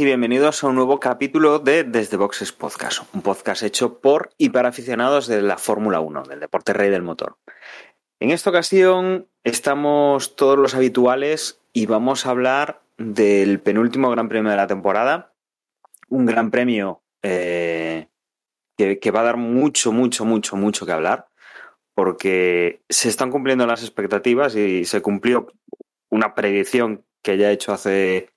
y bienvenidos a un nuevo capítulo de Desde Boxes Podcast, un podcast hecho por y para aficionados de la Fórmula 1, del deporte rey del motor. En esta ocasión estamos todos los habituales y vamos a hablar del penúltimo Gran Premio de la temporada, un Gran Premio eh, que, que va a dar mucho, mucho, mucho, mucho que hablar, porque se están cumpliendo las expectativas y se cumplió una predicción que ya he hecho hace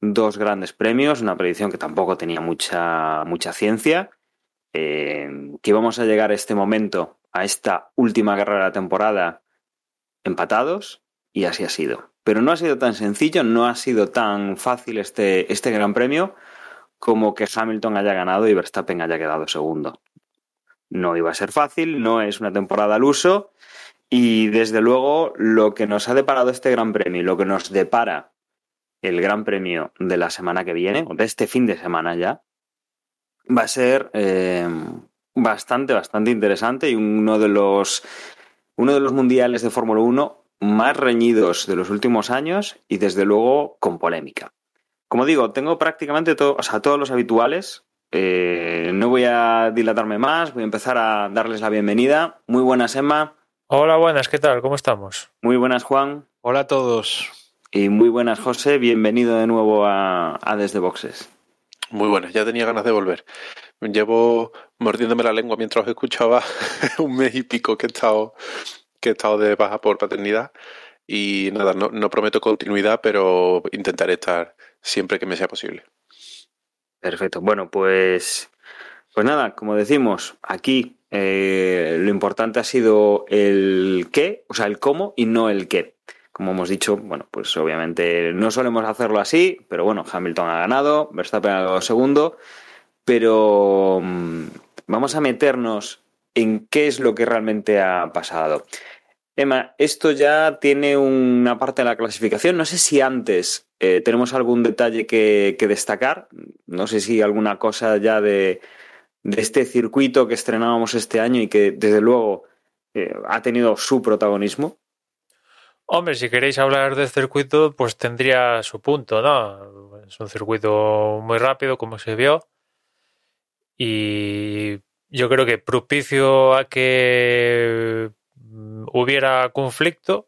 dos grandes premios, una predicción que tampoco tenía mucha, mucha ciencia, eh, que íbamos a llegar a este momento, a esta última carrera de la temporada, empatados, y así ha sido. Pero no ha sido tan sencillo, no ha sido tan fácil este, este gran premio como que Hamilton haya ganado y Verstappen haya quedado segundo. No iba a ser fácil, no es una temporada al uso, y desde luego lo que nos ha deparado este gran premio y lo que nos depara el Gran Premio de la semana que viene, o de este fin de semana ya, va a ser eh, bastante, bastante interesante y uno de los, uno de los mundiales de Fórmula 1 más reñidos de los últimos años y desde luego con polémica. Como digo, tengo prácticamente todo, o sea, todos los habituales. Eh, no voy a dilatarme más, voy a empezar a darles la bienvenida. Muy buenas, Emma. Hola, buenas, ¿qué tal? ¿Cómo estamos? Muy buenas, Juan. Hola a todos. Y muy buenas, José. Bienvenido de nuevo a, a Desde Boxes. Muy buenas, ya tenía ganas de volver. Llevo mordiéndome la lengua mientras os escuchaba un mes y pico que he estado, que he estado de baja por paternidad. Y nada, no, no prometo continuidad, pero intentaré estar siempre que me sea posible. Perfecto. Bueno, pues, pues nada, como decimos, aquí eh, lo importante ha sido el qué, o sea, el cómo y no el qué. Como hemos dicho, bueno, pues obviamente no solemos hacerlo así, pero bueno, Hamilton ha ganado, Verstappen ha ganado segundo, pero mm, vamos a meternos en qué es lo que realmente ha pasado. Emma, esto ya tiene una parte de la clasificación. No sé si antes eh, tenemos algún detalle que, destacar. No sé si alguna cosa ya de, de, este circuito que estrenábamos este año y que desde luego eh, ha tenido su protagonismo. Hombre, si queréis hablar del circuito, pues tendría su punto, ¿no? Es un circuito muy rápido, como se vio. Y yo creo que propicio a que hubiera conflicto.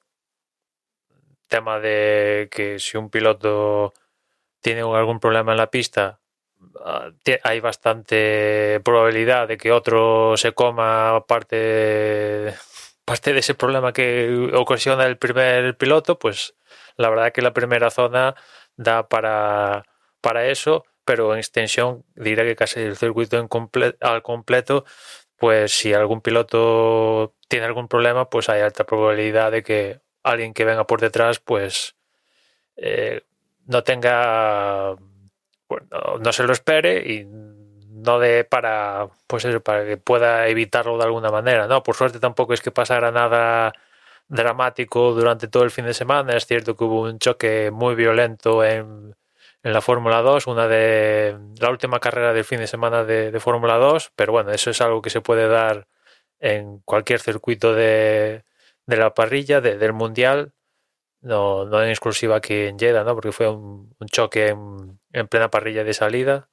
Tema de que si un piloto tiene algún problema en la pista, hay bastante probabilidad de que otro se coma parte parte de ese problema que ocasiona el primer piloto, pues la verdad que la primera zona da para, para eso, pero en extensión diré que casi el circuito comple al completo, pues si algún piloto tiene algún problema, pues hay alta probabilidad de que alguien que venga por detrás, pues eh, no tenga, bueno, no se lo espere y no de para pues para que pueda evitarlo de alguna manera, ¿no? Por suerte tampoco es que pasara nada dramático durante todo el fin de semana. Es cierto que hubo un choque muy violento en, en la Fórmula 2, una de la última carrera del fin de semana de, de Fórmula 2, pero bueno, eso es algo que se puede dar en cualquier circuito de, de la parrilla, de, del mundial, no, no en exclusiva aquí en Jeddah, ¿no? Porque fue un, choque en plena parrilla de salida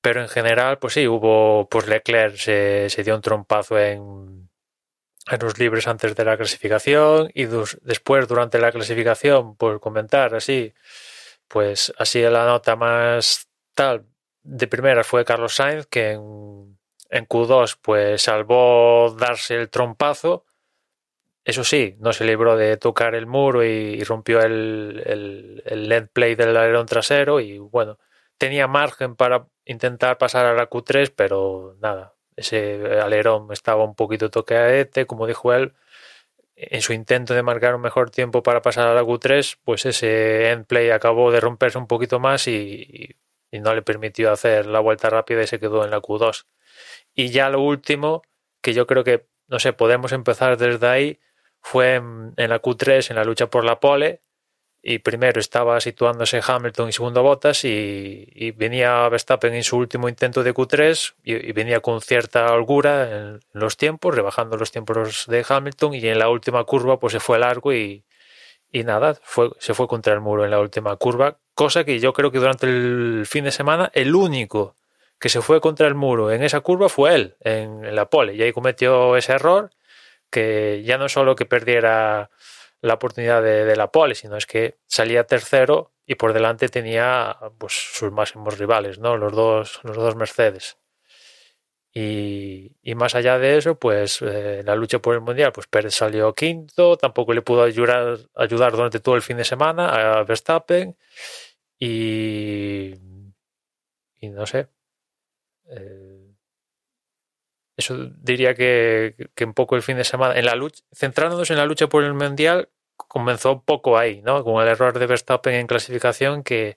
pero en general, pues sí, hubo, pues Leclerc se, dio un trompazo en, en los libres antes de la clasificación y después durante la clasificación, por comentar así, pues así la nota más tal de primera fue Carlos Sainz, que en, en Q2 pues salvó darse el trompazo. Eso sí, no se libró de tocar el muro y, rompió el, el, play del alerón trasero y bueno, tenía margen para intentar pasar a la Q3, pero nada, ese alerón estaba un poquito toqueadete, como dijo él, en su intento de marcar un mejor tiempo para pasar a la Q3, pues ese end play acabó de romperse un poquito más y, y, no le permitió hacer la vuelta rápida y se quedó en la Q2. Y ya lo último, que yo creo que, no sé, podemos empezar desde ahí, fue en, en la Q3, en la lucha por la pole, y primero estaba situándose Hamilton y segundo Bottas y, venía Verstappen en su último intento de Q3 y, venía con cierta holgura en, los tiempos, rebajando los tiempos de Hamilton y en la última curva pues se fue largo y, nada, fue, se fue contra el muro en la última curva, cosa que yo creo que durante el fin de semana el único que se fue contra el muro en esa curva fue él, en la pole, y ahí cometió ese error que ya no solo que perdiera la oportunidad de, de, la pole, sino es que salía tercero y por delante tenía pues sus máximos rivales, ¿no? Los dos, los dos Mercedes. Y, y más allá de eso, pues eh, la lucha por el mundial, pues Pérez salió quinto, tampoco le pudo ayudar, ayudar durante todo el fin de semana a Verstappen y, no sé. Eh, eso diría que, un poco el fin de semana, en la lucha, centrándonos en la lucha por el mundial, comenzó poco ahí, ¿no? Con el error de Verstappen en clasificación que,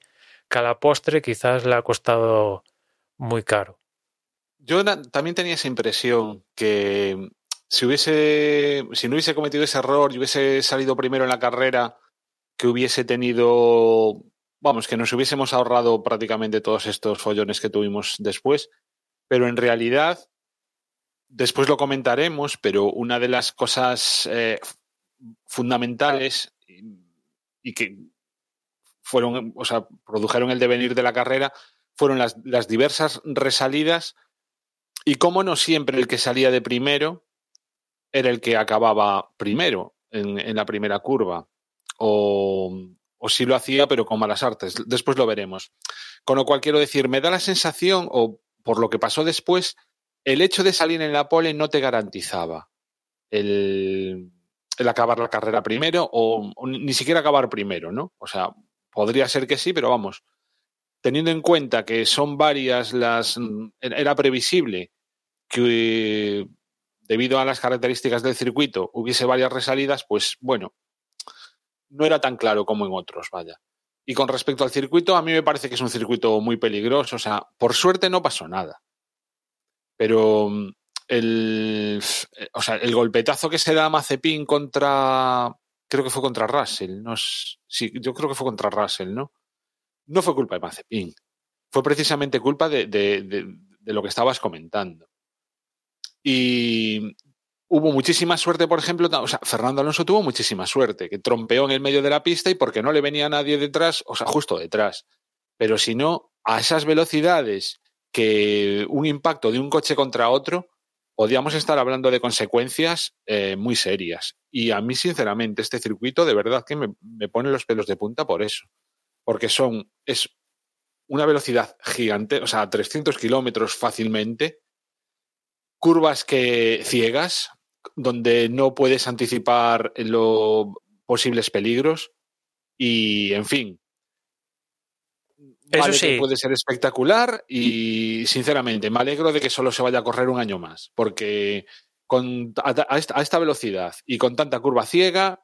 que a la postre quizás le ha costado muy caro. Yo también tenía esa impresión que si hubiese, si no hubiese cometido ese error y hubiese salido primero en la carrera, que hubiese tenido, vamos, que nos hubiésemos ahorrado prácticamente todos estos follones que tuvimos después, pero en realidad después lo comentaremos, pero una de las cosas eh, fundamentales y que fueron, o sea, produjeron el devenir de la carrera fueron las, diversas resalidas y cómo no siempre el que salía de primero era el que acababa primero en, la primera curva. O, o sí lo hacía, pero con malas artes. Después lo veremos. Con lo cual quiero decir, me da la sensación, o por lo que pasó después, el hecho de salir en la pole no te garantizaba el, acabar la carrera primero o, o, ni siquiera acabar primero, ¿no? O sea, podría ser que sí, pero vamos, teniendo en cuenta que son varias las... Era previsible que debido a las características del circuito hubiese varias resalidas, pues bueno, no era tan claro como en otros, vaya. Y con respecto al circuito, a mí me parece que es un circuito muy peligroso, o sea, por suerte no pasó nada pero mm, el, o sea, el golpetazo que se da Mazepin contra, creo que fue contra Russell, no es, sí, yo creo que fue contra Russell, ¿no? No fue culpa de Mazepin, fue precisamente culpa de, de, de, de lo que estabas comentando. Y hubo muchísima suerte, por ejemplo, o sea, Fernando Alonso tuvo muchísima suerte, que trompeó en el medio de la pista y porque no le venía nadie detrás, o sea, justo detrás. Pero si no, a esas velocidades que un impacto de un coche contra otro, podríamos estar hablando de consecuencias eh, muy serias. Y a mí, sinceramente, este circuito de verdad que me, me pone los pelos de punta por eso. Porque son, es una velocidad gigante, o sea, 300 kilómetros fácilmente, curvas que ciegas, donde no puedes anticipar los posibles peligros y, en fin, eso vale sí. que puede ser espectacular y sinceramente me alegro de que solo se vaya a correr un año más, porque con, a, a, esta, a, esta, velocidad y con tanta curva ciega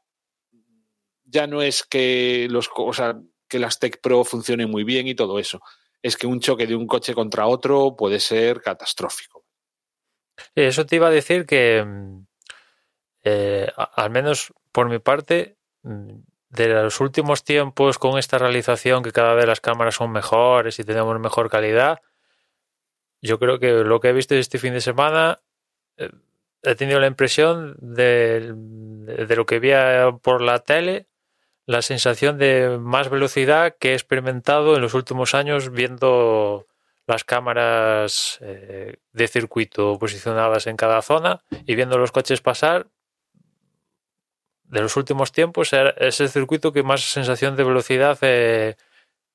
ya no es que los o sea, que las Tech Pro funcionen muy bien y todo eso, es que un choque de un coche contra otro puede ser catastrófico. Eso te iba a decir que eh, al menos por mi parte de los últimos tiempos con esta realización que cada vez las cámaras son mejores y tenemos mejor calidad, yo creo que lo que he visto este fin de semana eh, he tenido la impresión de, de, lo que vi por la tele, la sensación de más velocidad que he experimentado en los últimos años viendo las cámaras eh, de circuito posicionadas en cada zona y viendo los coches pasar de los últimos tiempos es el circuito que más sensación de velocidad he,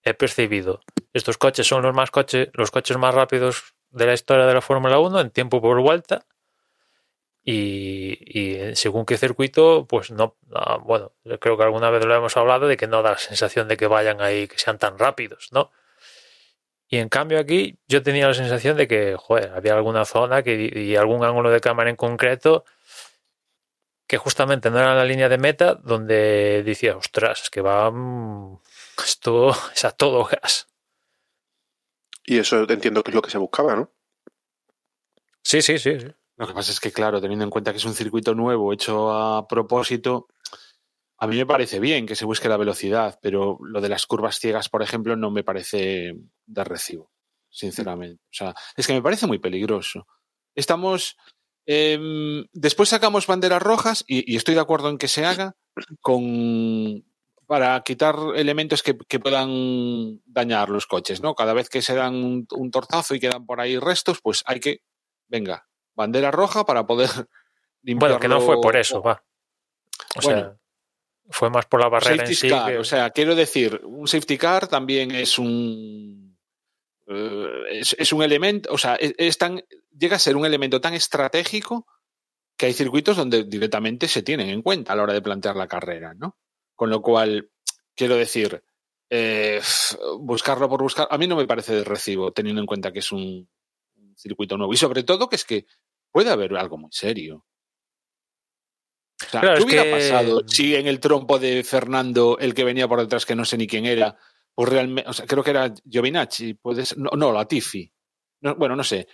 he, percibido. Estos coches son los más coches, los coches más rápidos de la historia de la Fórmula 1 en tiempo por vuelta. Y, según qué circuito, pues no, no, bueno, creo que alguna vez lo hemos hablado de que no da la sensación de que vayan ahí, que sean tan rápidos, ¿no? Y en cambio aquí yo tenía la sensación de que, joder, había alguna zona que, y algún ángulo de cámara en concreto que justamente no era la línea de meta donde decía, ostras, es que va, esto es a todo gas. Y eso entiendo que es lo que se buscaba, ¿no? Sí, sí, sí. sí. Lo que pasa es que, claro, teniendo en cuenta que es un circuito nuevo hecho a propósito, a mí me parece bien que se busque la velocidad, pero lo de las curvas ciegas, por ejemplo, no me parece de recibo, sinceramente. O sea, es que me parece muy peligroso. Estamos. Em, después sacamos banderas rojas y, y estoy de acuerdo en que se haga con para quitar elementos que, que puedan dañar los coches, ¿no? Cada vez que se dan un, un tortazo y quedan por ahí restos, pues hay que, venga, bandera roja para poder limpiarlo. Bueno, que no fue por eso, va. O Bueno. sea, fue más por la barrera safety en sí. car, que- o sea, quiero decir, un safety car también es un eh, es, es un elemento, o sea, es, es tan llega a ser un elemento tan estratégico que hay circuitos donde directamente se tienen en cuenta a la hora de plantear la carrera, ¿no? Con lo cual, quiero decir, eh, buscarlo por buscar, a mí no me parece de recibo, teniendo en cuenta que es un, circuito nuevo. Y sobre todo que es que puede haber algo muy serio. O sea, Claro, ¿qué hubiera que- pasado si en el trompo de Fernando, el que venía por detrás, que no sé ni quién era, pues realmente, o sea, creo que era Giovinacci, puede ser, no, no Latifi. No, bueno, no sé.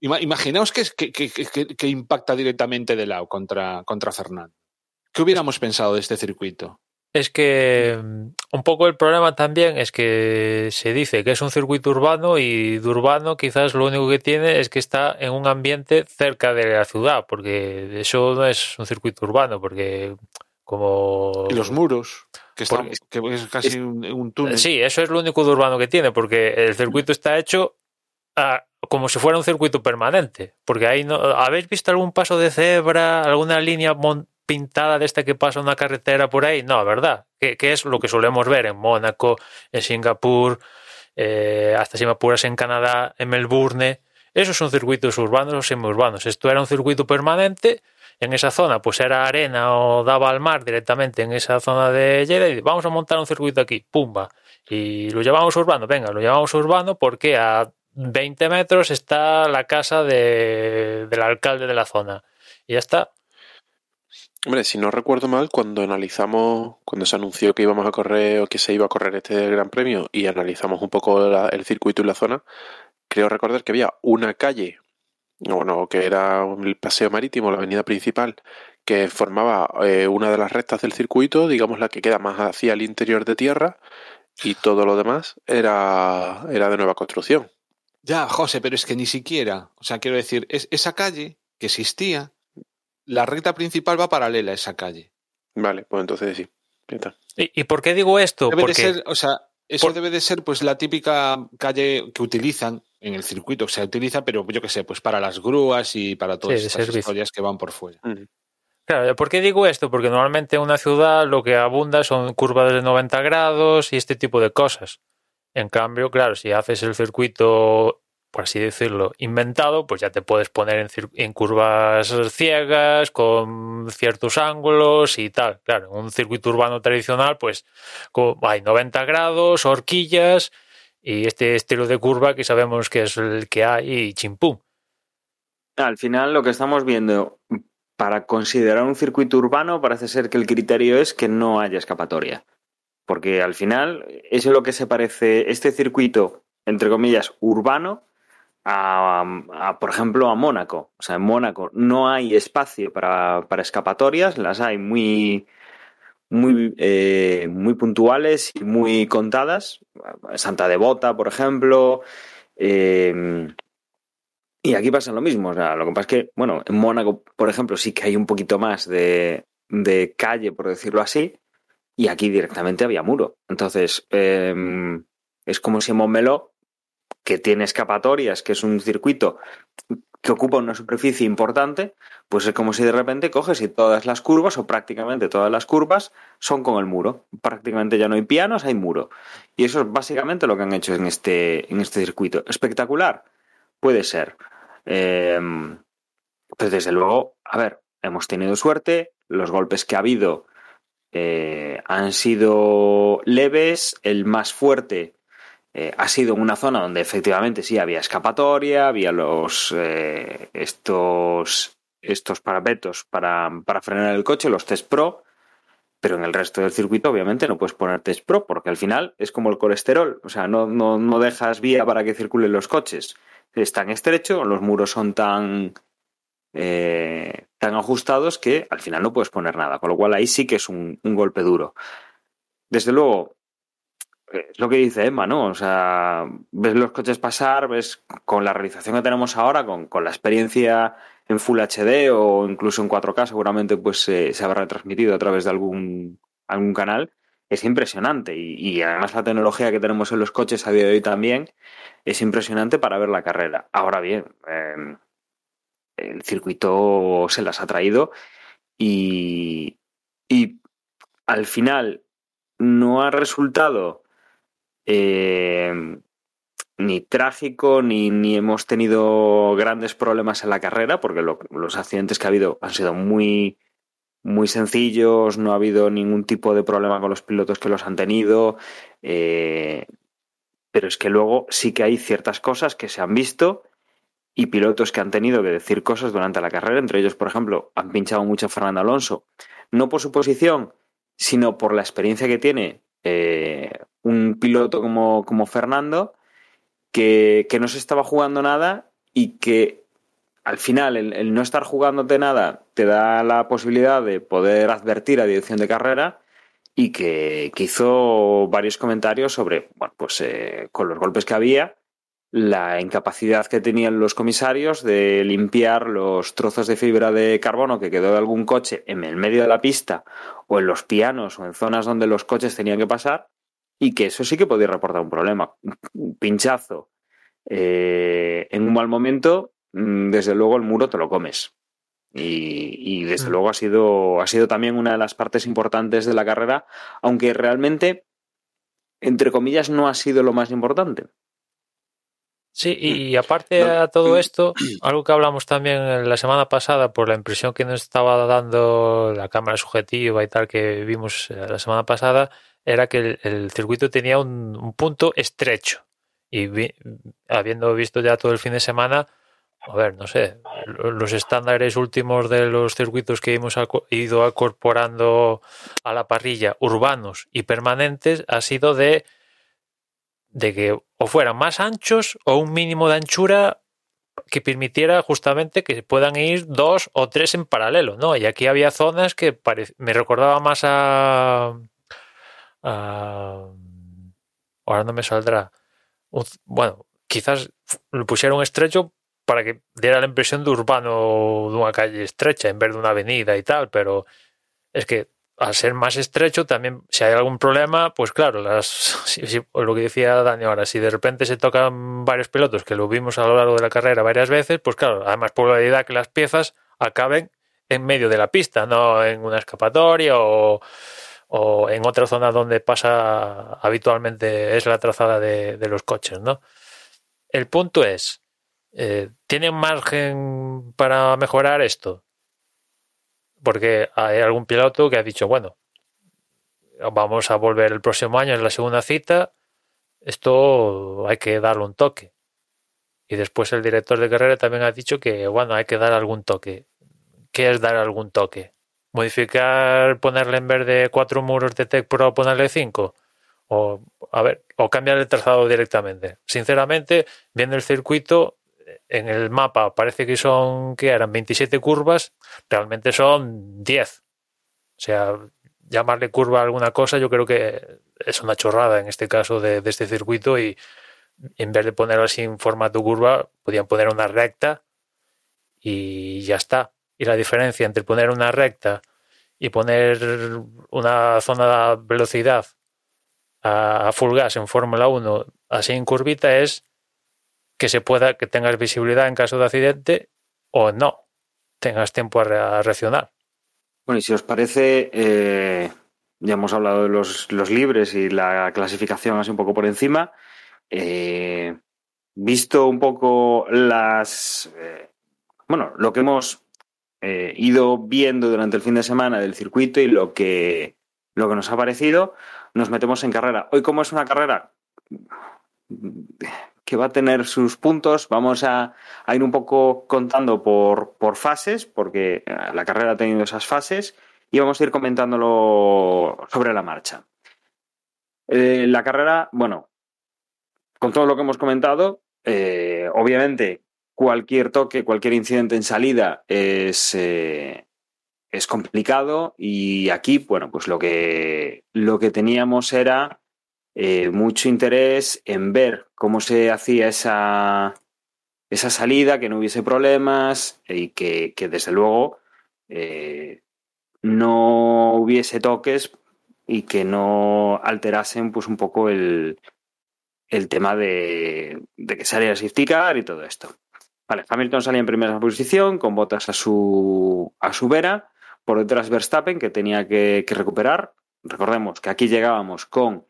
Ima- imaginaos que, que, que- impacta directamente de lado contra, contra Fernando. ¿Qué hubiéramos pensado de este circuito? Es que mm, un poco el problema también es que se dice que es un circuito urbano y de urbano quizás lo único que tiene es que está en un ambiente cerca de la ciudad, porque eso no es un circuito urbano, porque como... Y los muros, que, están- Porque- que es casi un, un túnel. Sí, eso es lo único de urbano que tiene, porque el circuito está hecho como si fuera un circuito permanente. Porque ahí no. ¿Habéis visto algún paso de cebra, alguna línea pintada de esta que pasa una carretera por ahí? No, ¿verdad? Que, es lo que solemos ver en Mónaco, en Singapur, eh, hasta si me apuras en Canadá, en Melbourne. Esos son circuitos urbanos o semiurbanos. Esto era un circuito permanente. En esa zona, pues era arena o daba al mar directamente en esa zona de y vamos a montar un circuito aquí, pumba. Y lo llevamos urbano, venga, lo llevamos urbano porque a 20 metros está la casa de, del alcalde de la zona. Y ya está. Hombre, si no recuerdo mal, cuando analizamos, cuando se anunció que íbamos a correr o que se iba a correr este Gran Premio y analizamos un poco el circuito y la zona, creo recordar que había una calle, bueno, que era el paseo marítimo, la avenida principal, que formaba eh, una de las rectas del circuito, digamos la que queda más hacia el interior de tierra, y todo lo demás era, era de nueva construcción. Ya, José, pero es que ni siquiera, o sea, quiero decir, es, esa calle que existía, la recta principal va paralela a esa calle. Vale, pues entonces sí. ¿Y, y por qué digo esto? Debe Porque de ser, o sea, eso por- debe de ser pues la típica calle que utilizan en el circuito, se utiliza, pero yo qué sé, pues para las grúas y para todas Sí, servicio. historias que van por fuera. Claro, ¿por qué digo esto? Porque normalmente en una ciudad lo que abunda son curvas de 90 grados y este tipo de cosas. En cambio, claro, si haces el circuito, por así decirlo, inventado, pues ya te puedes poner en, curvas ciegas, con ciertos ángulos y tal. Claro, en un circuito urbano tradicional, pues hay 90 grados, horquillas y este estilo de curva que sabemos que es el que hay y chimpum. Al final, lo que estamos viendo, para considerar un circuito urbano, parece ser que el criterio es que no haya escapatoria. Porque al final, eso es lo que se parece este circuito, entre comillas, urbano, a, por ejemplo, a Mónaco. O sea, en Mónaco no hay espacio para, para escapatorias, las hay muy, muy, eh, muy puntuales y muy contadas. Santa Devota, por ejemplo. eh, y aquí pasa lo mismo. O sea, lo que pasa es que, bueno, en Mónaco, por ejemplo, sí que hay un poquito más de, de calle, por decirlo así, y aquí directamente había muro. Entonces, eh, es como si Montmeló, que tiene escapatorias, que es un circuito que ocupa una superficie importante, pues es como si de repente coges y todas las curvas, o prácticamente todas las curvas, son con el muro. Prácticamente ya no hay pianos, hay muro. Y eso es básicamente lo que han hecho en este, en este circuito. Espectacular, puede ser. Eh, pues desde luego, a ver, hemos tenido suerte, los golpes que ha habido eh, han sido leves, el más fuerte eh, ha sido en una zona donde efectivamente sí había escapatoria, había los eh, estos estos parapetos para, para frenar el coche, los test pro, pero en el resto del circuito obviamente no puedes poner test pro porque al final es como el colesterol, o sea, no, no, no dejas vía para que circulen los coches. Es tan estrecho, los muros son tan eh, tan ajustados que al final no puedes poner nada. Con lo cual ahí sí que es un, golpe duro. Desde luego, es lo que dice Emma, ¿no? O sea, ves los coches pasar, ves con la realización que tenemos ahora, con, con la experiencia en Full HD o incluso en 4K, seguramente pues eh, se habrá retransmitido a través de algún, algún canal, es impresionante. Y, además la tecnología que tenemos en los coches a día de hoy también es impresionante para ver la carrera. Ahora bien, eh, el circuito se las ha traído y, y al final no ha resultado eh, ni trágico, ni, ni, hemos tenido grandes problemas en la carrera, porque lo, los accidentes que ha habido han sido muy, muy sencillos, no ha habido ningún tipo de problema con los pilotos que los han tenido. Eh, pero es que luego sí que hay ciertas cosas que se han visto y pilotos que han tenido que decir cosas durante la carrera. Entre ellos, por ejemplo, han pinchado mucho a Fernando Alonso, no por su posición, sino por la experiencia que tiene eh, un piloto como, como Fernando, que, que, no se estaba jugando nada y que al final el, no estar jugándote nada te da la posibilidad de poder advertir a dirección de carrera y que, que hizo varios comentarios sobre, bueno, pues eh, con los golpes que había, la incapacidad que tenían los comisarios de limpiar los trozos de fibra de carbono que quedó de algún coche en el medio de la pista o en los pianos o en zonas donde los coches tenían que pasar y que eso sí que podía reportar un problema. Un pinchazo eh, en un mal momento, mm, desde luego el muro te lo comes. Y, y desde mm. luego ha sido, ha sido también una de las partes importantes de la carrera, aunque realmente, entre comillas, no ha sido lo más importante. Sí, y aparte a todo esto, algo que hablamos también la semana pasada por la impresión que nos estaba dando la cámara subjetiva y tal que vimos la semana pasada, era que el, el circuito tenía un, un, punto estrecho. Y vi, habiendo visto ya todo el fin de semana, a ver, no sé, los estándares últimos de los circuitos que hemos ido incorporando a la parrilla, urbanos y permanentes, ha sido de de que o fueran más anchos o un mínimo de anchura que permitiera justamente que puedan ir dos o tres en paralelo, ¿no? Y aquí había zonas que me recordaba más a, a, ahora no me saldrá. Bueno, quizás lo pusieron estrecho para que diera la impresión de urbano de una calle estrecha en vez de una avenida y tal, pero es que al ser más estrecho, también si hay algún problema, pues claro, las, si, lo que decía Dani ahora, si de repente se tocan varios pilotos, que lo vimos a lo largo de la carrera varias veces, pues claro, hay más probabilidad que las piezas acaben en medio de la pista, no en una escapatoria o, o en otra zona donde pasa habitualmente es la trazada de, de los coches, ¿no? El punto es, eh, ¿tienen margen para mejorar esto? Porque hay algún piloto que ha dicho, bueno, vamos a volver el próximo año en la segunda cita, esto hay que darle un toque. Y después el director de carrera también ha dicho que, bueno, hay que dar algún toque. ¿Qué es dar algún toque? ¿Modificar, ponerle en vez de cuatro muros de Tech Pro, ponerle cinco? O, a ver, o cambiar el trazado directamente. Sinceramente, viendo el circuito, en el mapa parece que son, que eran 27 curvas, realmente son 10. O sea, llamarle curva a alguna cosa yo creo que es una chorrada en este caso de, este circuito y en vez de ponerlo así en formato curva, podían poner una recta y ya está. Y la diferencia entre poner una recta y poner una zona de velocidad a full gas en Fórmula 1 así en curvita es que se pueda, que tengas visibilidad en caso de accidente o no, tengas tiempo a, reaccionar. Bueno, y si os parece, eh, ya hemos hablado de los, los, libres y la clasificación así un poco por encima. Eh, visto un poco las. Eh, bueno, lo que hemos ido viendo durante el fin de semana del circuito y lo que, lo que nos ha parecido, nos metemos en carrera. Hoy, como es una carrera que va a tener sus puntos. Vamos a, ir un poco contando por, por, fases, porque eh, la carrera ha tenido esas fases, y vamos a ir comentándolo sobre la marcha. Eh, la carrera, bueno, con todo lo que hemos comentado, eh, obviamente cualquier toque, cualquier incidente en salida es, es complicado y aquí, bueno, pues lo que, lo que teníamos era eh, mucho interés en ver cómo se hacía esa, esa salida, que no hubiese problemas y que, desde luego eh, no hubiese toques y que no alterasen pues un poco el, el tema de, de que saliera safety car y todo esto. Vale, Hamilton salía en primera posición con botas a su, a su vera, por detrás Verstappen que tenía que recuperar. Recordemos que aquí llegábamos con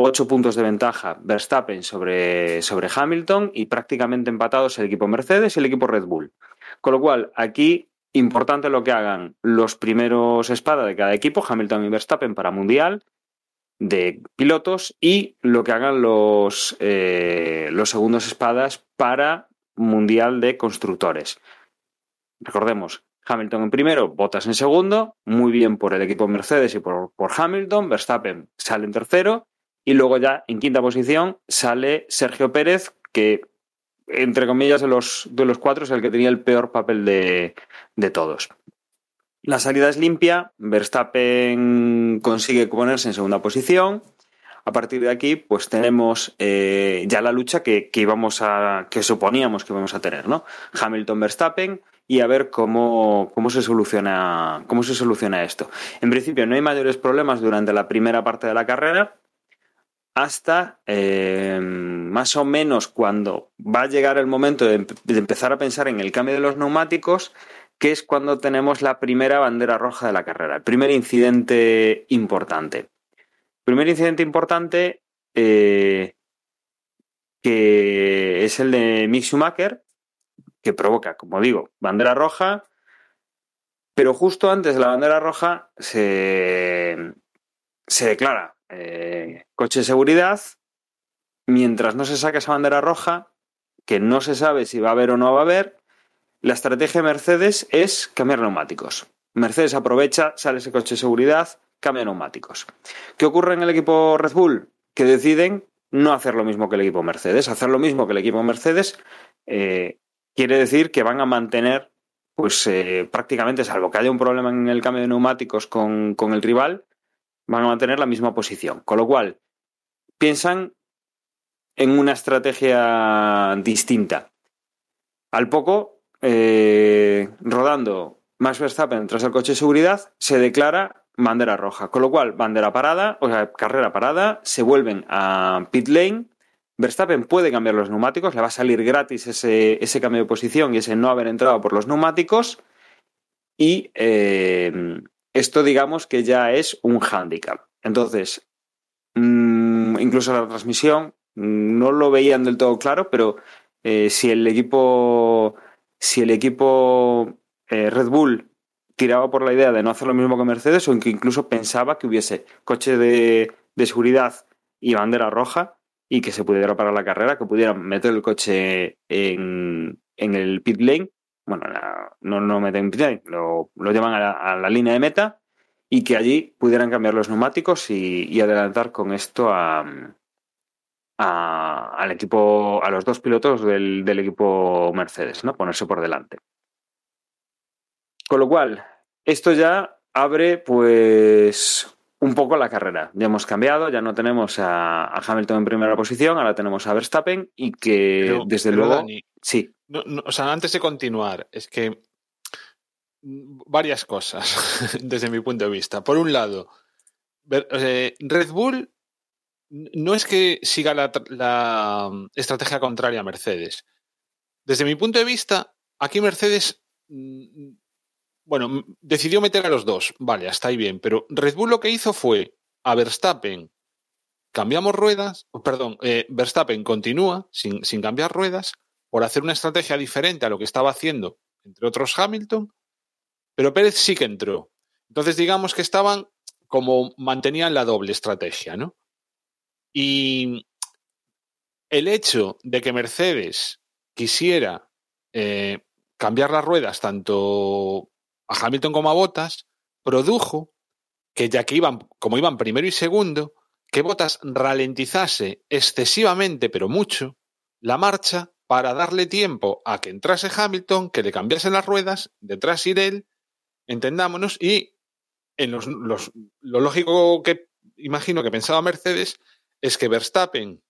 ocho puntos de ventaja Verstappen sobre, sobre Hamilton y prácticamente empatados el equipo Mercedes y el equipo Red Bull. Con lo cual, aquí importante lo que hagan los primeros espada de cada equipo, Hamilton y Verstappen para Mundial de pilotos y lo que hagan los, eh, los segundos espadas para Mundial de Constructores. Recordemos, Hamilton en primero, Bottas en segundo, muy bien por el equipo Mercedes y por, por Hamilton, Verstappen sale en tercero y luego ya en quinta posición sale Sergio Pérez, que entre comillas de los, de los cuatro es el que tenía el peor papel de, de todos. La salida es limpia, Verstappen consigue ponerse en segunda posición. A partir de aquí, pues tenemos eh, ya la lucha que, que, íbamos a, que suponíamos que íbamos a tener, ¿no? Hamilton Verstappen y a ver cómo, cómo se soluciona cómo se soluciona esto. En principio no hay mayores problemas durante la primera parte de la carrera hasta eh, más o menos cuando va a llegar el momento de, de empezar a pensar en el cambio de los neumáticos que es cuando tenemos la primera bandera roja de la carrera, el primer incidente importante. El primer incidente importante eh, que es el de Mick Schumacher, que provoca, como digo, bandera roja, pero justo antes de la bandera roja se, se declara eh, coche de seguridad, mientras no se saque esa bandera roja, que no se sabe si va a haber o no va a haber, la estrategia de Mercedes es cambiar neumáticos. Mercedes aprovecha, sale ese coche de seguridad, cambia neumáticos. ¿Qué ocurre en el equipo Red Bull? Que deciden no hacer lo mismo que el equipo Mercedes. Hacer lo mismo que el equipo Mercedes eh, quiere decir que van a mantener, pues eh, prácticamente, salvo que haya un problema en el cambio de neumáticos con, con el rival, van a mantener la misma posición. Con lo cual, piensan en una estrategia distinta. Al poco, eh, rodando Max Verstappen tras el coche de seguridad, se declara bandera roja. Con lo cual, bandera parada, o sea, carrera parada, se vuelven a pit lane. Verstappen puede cambiar los neumáticos, le va a salir gratis ese, cambio de posición y ese no haber entrado por los neumáticos. Y eh, esto, digamos que ya es un handicap. Entonces, mmm, incluso la transmisión mm, no lo veían del todo claro, pero eh, si el equipo si el equipo eh, Red Bull tiraba por la idea de no hacer lo mismo que Mercedes o que incluso pensaba que hubiese coche de, de seguridad y bandera roja y que se pudiera parar la carrera, que pudieran meter el coche en, en el pit lane, bueno, la, no pit lane, lo, lo llevan a la, a la, línea de meta y que allí pudieran cambiar los neumáticos y, y adelantar con esto a, a, al equipo, a los dos pilotos del, del, equipo Mercedes, ¿no? Ponerse por delante. Con lo cual, esto ya abre, pues, un poco la carrera. Ya hemos cambiado, ya no tenemos a, a Hamilton en primera posición, ahora tenemos a Verstappen y que, pero, desde pero luego, Dani, sí. No, o sea, antes de continuar, es que varias cosas desde mi punto de vista. Por un lado, Red Bull no es que siga la, la, estrategia contraria a Mercedes. Desde mi punto de vista, aquí Mercedes, mm, bueno, decidió meter a los dos, vale, hasta ahí bien, pero Red Bull lo que hizo fue a Verstappen, cambiamos ruedas, perdón, eh, Verstappen continúa sin, sin cambiar ruedas por hacer una estrategia diferente a lo que estaba haciendo, entre otros Hamilton, pero Pérez sí que entró. Entonces, digamos que estaban como mantenían la doble estrategia, ¿no? Y el hecho de que Mercedes quisiera eh, cambiar las ruedas tanto a Hamilton como a Bottas produjo que ya que iban, como iban primero y segundo, que Bottas ralentizase excesivamente, pero mucho, la marcha para darle tiempo a que entrase Hamilton, que le cambiasen las ruedas, detrás ir él, entendámonos, y en lo lógico que imagino que pensaba Mercedes es que Verstappen,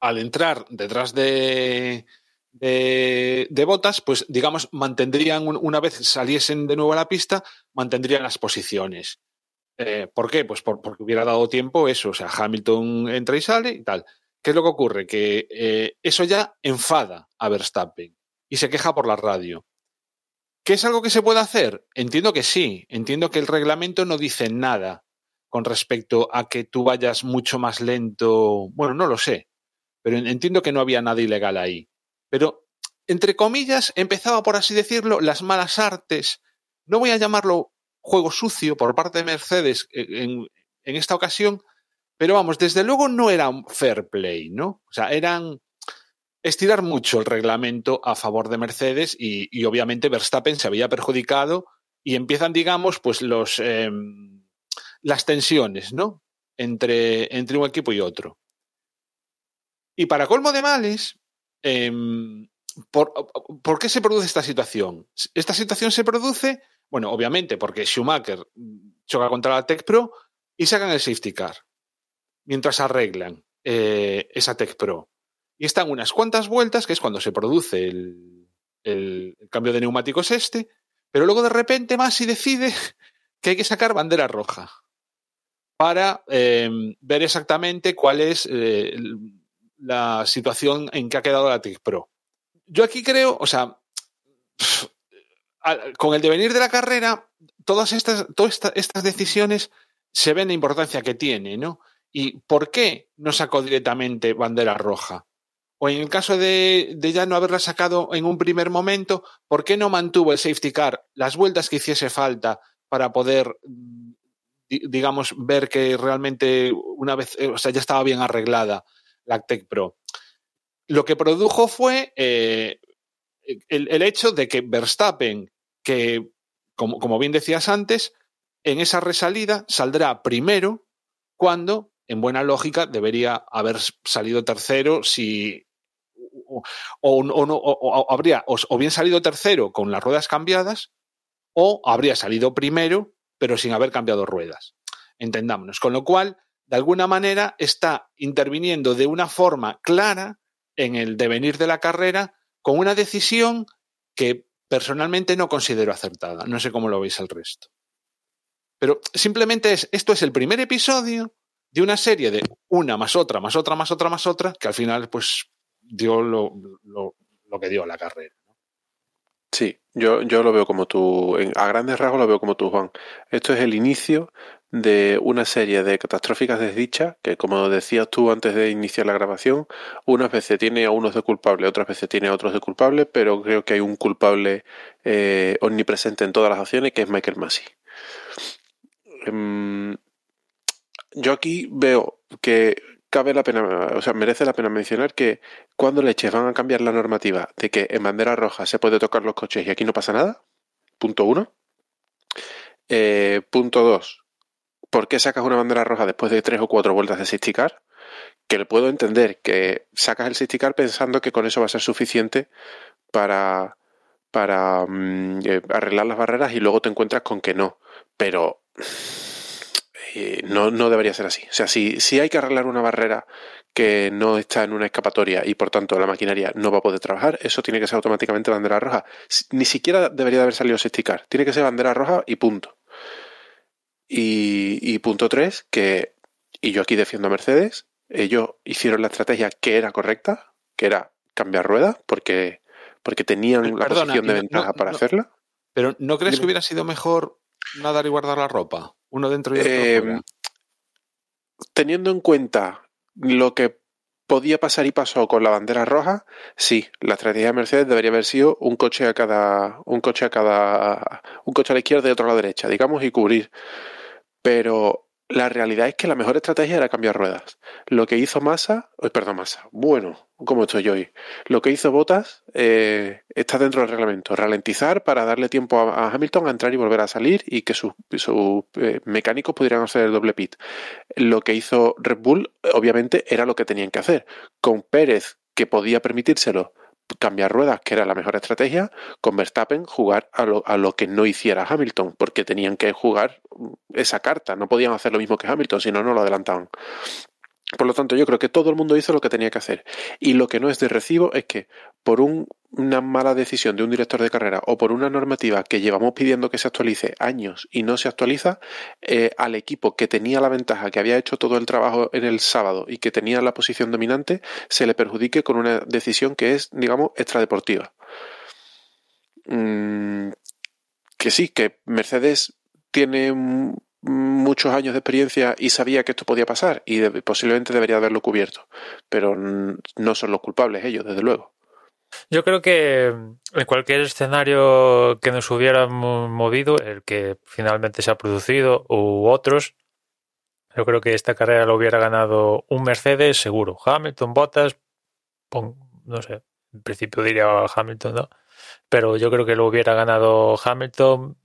al entrar detrás de, de, botas, pues digamos, mantendrían, una vez saliesen de nuevo a la pista, mantendrían las posiciones. Eh, ¿Por qué? Pues por, porque hubiera dado tiempo eso, o sea, Hamilton entra y sale y tal. ¿Qué es lo que ocurre? Que eh, eso ya enfada a Verstappen y se queja por la radio. ¿Qué es algo que se puede hacer? Entiendo que sí. Entiendo que el reglamento no dice nada con respecto a que tú vayas mucho más lento. Bueno, no lo sé. Pero entiendo que no había nada ilegal ahí. Pero, entre comillas, empezaba, por así decirlo, las malas artes. No voy a llamarlo juego sucio por parte de Mercedes en, en esta ocasión, pero vamos, desde luego no era un fair play, ¿no? O sea, eran estirar mucho el reglamento a favor de Mercedes y, obviamente Verstappen se había perjudicado y empiezan, digamos, pues los eh, las tensiones, ¿no? Entre, entre un equipo y otro. Y para colmo de males, eh, ¿por, ¿por qué se produce esta situación? Esta situación se produce, bueno, obviamente porque Schumacher choca contra la Tech Pro y sacan el safety car mientras arreglan eh, esa Tech Pro. Y están unas cuantas vueltas, que es cuando se produce el, cambio de neumáticos este, pero luego de repente Masi decide que hay que sacar bandera roja para eh, ver exactamente cuál es eh, la situación en que ha quedado la Tech Pro. Yo aquí creo, o sea, con el devenir de la carrera, todas estas, todas estas decisiones se ven la importancia que tiene, ¿no? ¿Y por qué no sacó directamente bandera roja? O en el caso de, ya no haberla sacado en un primer momento, ¿por qué no mantuvo el safety car las vueltas que hiciese falta para poder, digamos, ver que realmente una vez, eh, o sea, ya estaba bien arreglada la Tech Pro? Lo que produjo fue eh, el, el, hecho de que Verstappen, que, como, como bien decías antes, en esa resalida saldrá primero cuando en buena lógica, debería haber salido tercero si. O, no, o, habría o bien salido tercero con las ruedas cambiadas, o habría salido primero, pero sin haber cambiado ruedas. Entendámonos. Con lo cual, de alguna manera, está interviniendo de una forma clara en el devenir de la carrera con una decisión que personalmente no considero acertada. No sé cómo lo veis al resto. Pero simplemente es, esto es el primer episodio de una serie de una más otra, más otra, más otra, más otra, que al final pues dio lo, lo, lo que dio la carrera. Sí, yo, yo lo veo como tú, en, a grandes rasgos lo veo como tú, Juan. Esto es el inicio de una serie de catastróficas desdichas que, como decías tú antes de iniciar la grabación, unas veces tiene a unos de culpables, otras veces tiene a otros de culpables, pero creo que hay un culpable eh, omnipresente en todas las acciones que es Michael Massey. Um, yo aquí veo que cabe la pena, o sea, merece la pena mencionar que cuando leches van a cambiar la normativa de que en bandera roja se puede tocar los coches y aquí no pasa nada, punto uno. Eh, punto dos, ¿por qué sacas una bandera roja después de tres o cuatro vueltas de safety car? Que le puedo entender que sacas el safety car pensando que con eso va a ser suficiente para, para mm, eh, arreglar las barreras y luego te encuentras con que no. Pero eh, no, no, debería ser así. O sea, si, si hay que arreglar una barrera que no está en una escapatoria y por tanto la maquinaria no va a poder trabajar, eso tiene que ser automáticamente bandera roja. Ni siquiera debería de haber salido esticar. Tiene que ser bandera roja y punto. Y, y punto tres, que, y yo aquí defiendo a Mercedes, ellos hicieron la estrategia que era correcta, que era cambiar ruedas, porque, porque tenían Perdona, la posición de ventaja no, para hacerla. Pero ¿no crees que hubiera sido mejor nadar y guardar la ropa? Uno dentro y otro eh, fuera. Teniendo en cuenta lo que podía pasar y pasó con la bandera roja, sí, la estrategia de Mercedes debería haber sido un coche a cada, un coche a cada, un coche a la izquierda y otro a la derecha, digamos, y cubrir. Pero la realidad es que la mejor estrategia era cambiar ruedas. Lo que hizo Massa, oh, perdón, Massa, bueno, como estoy hoy, lo que hizo Bottas eh, está dentro del reglamento, ralentizar para darle tiempo a, a, Hamilton a entrar y volver a salir y que sus su, eh, mecánicos pudieran hacer el doble pit. Lo que hizo Red Bull, obviamente, era lo que tenían que hacer. Con Pérez que podía permitírselo cambiar ruedas, que era la mejor estrategia, con Verstappen jugar a lo, a lo, que no hiciera Hamilton, porque tenían que jugar esa carta, no podían hacer lo mismo que Hamilton, si no, no lo adelantaban. Por lo tanto, yo creo que todo el mundo hizo lo que tenía que hacer. Y lo que no es de recibo es que por un, una mala decisión de un director de carrera o por una normativa que llevamos pidiendo que se actualice años y no se actualiza, eh, al equipo que tenía la ventaja, que había hecho todo el trabajo en el sábado y que tenía la posición dominante, se le perjudique con una decisión que es, digamos, extradeportiva. Mm, que sí, que Mercedes tiene muchos años de experiencia y sabía que esto podía pasar y posiblemente debería haberlo cubierto, pero no son los culpables ellos, desde luego. Yo creo que en cualquier escenario que nos hubiera movido, el que finalmente se ha producido u otros, yo creo que esta carrera lo hubiera ganado un Mercedes seguro. Hamilton, Bottas, no sé, en principio diría Hamilton, ¿no? Pero yo creo que lo hubiera ganado Hamilton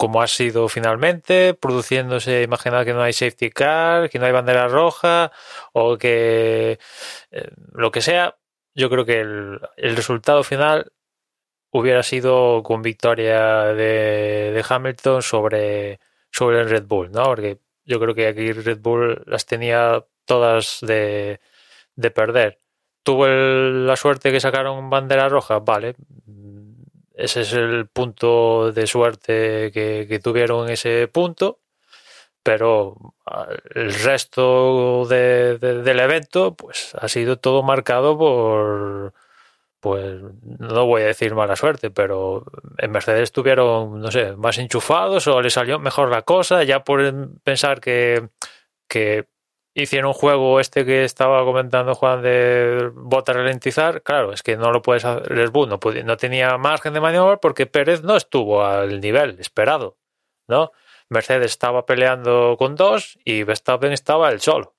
como ha sido finalmente, produciéndose, imaginad que no hay safety car, que no hay bandera roja o que eh, lo que sea, yo creo que el, resultado final hubiera sido con victoria de, Hamilton sobre, sobre el Red Bull, ¿no? Porque yo creo que aquí Red Bull las tenía todas de, de perder. Tuvo la suerte que sacaron bandera roja, vale, ese es el punto de suerte que, tuvieron en ese punto. Pero ah, el resto del evento, pues ha sido todo marcado por, pues no voy a decir mala suerte, pero en Mercedes estuvieron, no sé, más enchufados o le salió mejor la cosa, ya por pensar que, que hicieron un juego este que estaba comentando Juan de bota ralentizar, claro, es que no lo puedes hacer, Red Bull no, tenía margen de maniobra porque Pérez no estuvo al nivel esperado, ¿no? Mercedes estaba peleando con dos y Verstappen estaba el solo,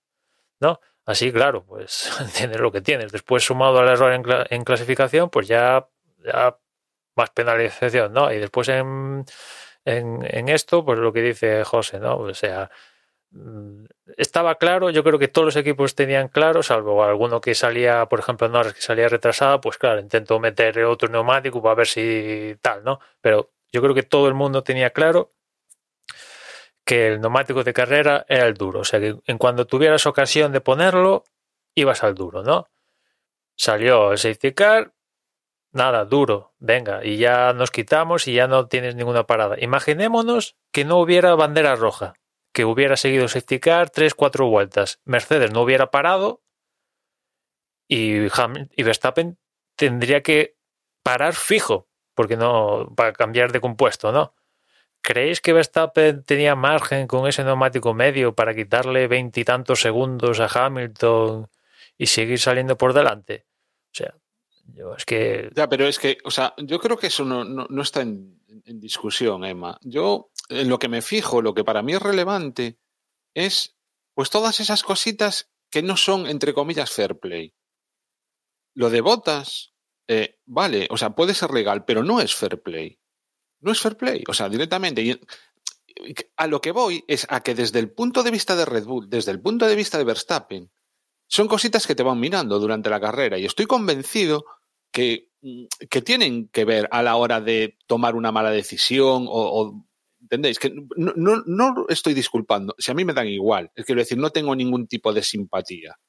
¿no? Así, claro, pues tienes lo que tienes. Después, sumado al error en, clasificación, pues ya, ya más penalización, ¿no? Y después en, en, en, esto, pues lo que dice José, ¿no? O sea, estaba claro, yo creo que todos los equipos tenían claro, salvo alguno que salía, por ejemplo, Norris que salía retrasado, pues claro, intentó meter otro neumático para ver si tal, ¿no? Pero yo creo que todo el mundo tenía claro que el neumático de carrera era el duro, o sea que en cuando tuvieras ocasión de ponerlo, ibas al duro, ¿no? Salió el safety car, nada, duro, venga, y ya nos quitamos y ya no tienes ninguna parada. Imaginémonos que no hubiera bandera roja que hubiera seguido safety car tres, cuatro vueltas. Mercedes no hubiera parado y, y Verstappen tendría que parar fijo, porque no, para cambiar de compuesto, ¿no? ¿Creéis que Verstappen tenía margen con ese neumático medio para quitarle veintitantos segundos a Hamilton y seguir saliendo por delante? O sea, yo es que. Ya, pero es que, o sea, yo creo que eso no, no está en, en, discusión, Emma. Yo, lo que me fijo, lo que para mí es relevante, es pues todas esas cositas que no son, entre comillas, fair play. Lo de botas, eh, vale, o sea, puede ser legal, pero no es fair play. No es fair play, o sea, directamente. a lo que voy es a que desde el punto de vista de Red Bull, desde el punto de vista de Verstappen, son cositas que te van mirando durante la carrera y estoy convencido que Mm, que tienen que ver a la hora de tomar una mala decisión o, ¿entendéis? Que no, no, no, estoy disculpando, si a mí me dan igual, es quiero decir, no tengo ningún tipo de simpatía,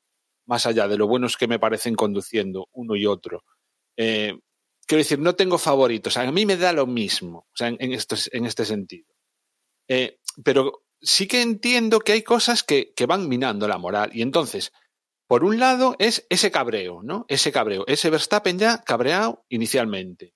más allá de lo buenos que me parecen conduciendo uno y otro. Eh, quiero decir, no tengo favoritos, a mí me da lo mismo, o sea, en, en este sentido. Eh, pero sí que entiendo que hay cosas que, que van minando la moral y entonces por un lado es ese cabreo, ¿no? Ese cabreo, ese Verstappen ya cabreado inicialmente.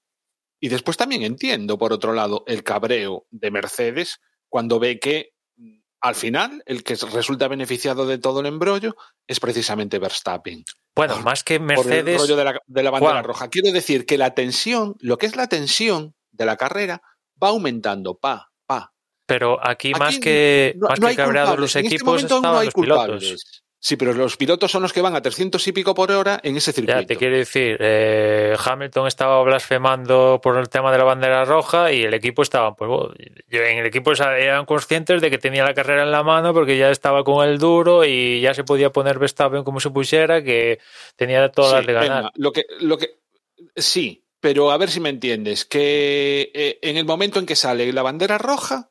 Y después también entiendo, por otro lado, el cabreo de Mercedes cuando ve que mm, al final el que resulta beneficiado de todo el embrollo es precisamente Verstappen. Bueno, más que Mercedes. el rollo de la, de la bandera roja. Quiero decir que la tensión, lo que es la tensión de la carrera, va aumentando, pa, pa. Pero aquí, más que, más que cabreados los este equipos, estaban los pilotos. Sí, pero los pilotos son los que van a 300 y pico por hora en ese circuito. Ya te quiero decir, eh, Hamilton estaba blasfemando por el tema de la bandera roja y el equipo estaba, pues en el equipo eran conscientes de que tenía la carrera en la mano porque ya estaba con el duro y ya se podía poner Verstappen como se pusiera, que tenía todas Sí, las de ganar. lo que, lo que, sí, pero a ver si me entiendes, que eh, en el momento en que sale la bandera roja,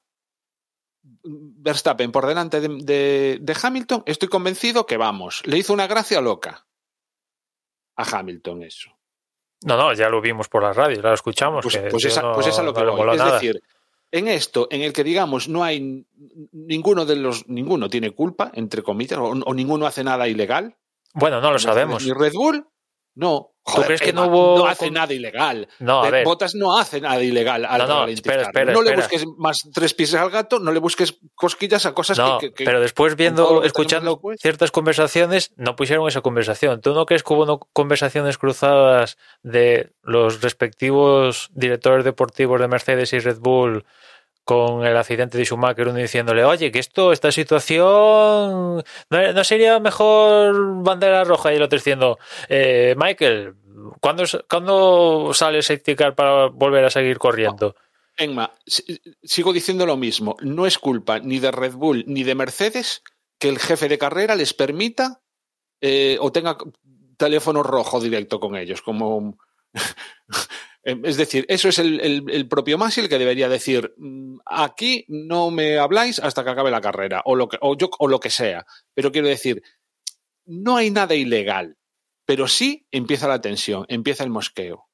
Verstappen por delante de, de- de Hamilton, estoy convencido que vamos, le hizo una gracia loca a Hamilton eso. No, no, ya lo vimos por la radio, ya lo escuchamos. Pues, que pues esa, no- pues esa es lo que no voy. Es nada. decir, en esto, en el que digamos no hay ninguno de los, ninguno tiene culpa, entre comillas, o, o ninguno hace nada ilegal. bueno, no lo sabemos. Ni Red Bull, no. ¿Tú crees que no hubo- No hace nada ilegal. No, a ver. Bottas no hace nada ilegal al No, no, espera, espera, No le espera. busques más tres pies al gato, no le busques cosquillas a cosas No, que, que- pero después viendo, escuchando ciertas conversaciones, no pusieron esa conversación. ¿Tú no crees que hubo conversaciones cruzadas de los respectivos directores deportivos de Mercedes y Red Bull con el accidente de Schumacher, uno diciéndole, oye, que esto, esta situación, ¿no, no sería mejor bandera roja? Y el otro diciendo, eh, Michael, ¿cuándo, ¿cuándo sale safety car para volver a seguir corriendo? Emma, si- sigo diciendo lo mismo. No es culpa ni de Red Bull ni de Mercedes que el jefe de carrera les permita eh, o tenga teléfono rojo directo con ellos, como es decir, eso es el, propio Masi el que debería decir "Mm, aquí no me habláis hasta que acabe la carrera o lo que o yo o lo que sea. Pero quiero decir, no hay nada ilegal, pero sí empieza la tensión, empieza el mosqueo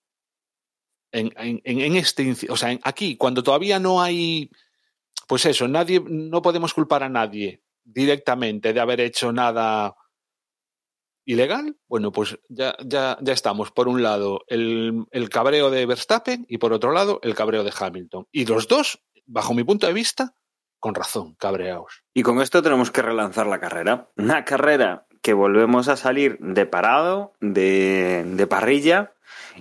en, en- este, o sea, aquí, cuando todavía no hay, pues eso, nadie, no podemos culpar a nadie directamente de haber hecho nada ilegal, bueno, pues ya, ya, ya estamos. Por un lado, el, el cabreo de Verstappen y por otro lado, el cabreo de Hamilton. Y los dos, bajo mi punto de vista, con razón, cabreados. Y con esto tenemos que relanzar la carrera. Una carrera que volvemos a salir de parado, de, de parrilla,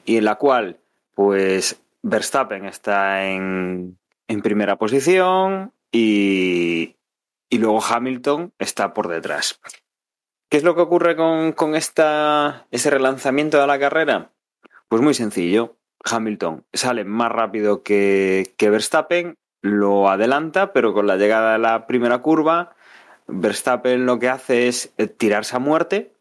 y en la cual, pues, Verstappen está en, en primera posición y, y luego Hamilton está por detrás. ¿Qué es lo que ocurre con, con esta, ese relanzamiento de la carrera? Pues muy sencillo. Hamilton sale más rápido que, que Verstappen, lo adelanta, pero con la llegada de la primera curva, Verstappen lo que hace es eh, tirarse a muerte,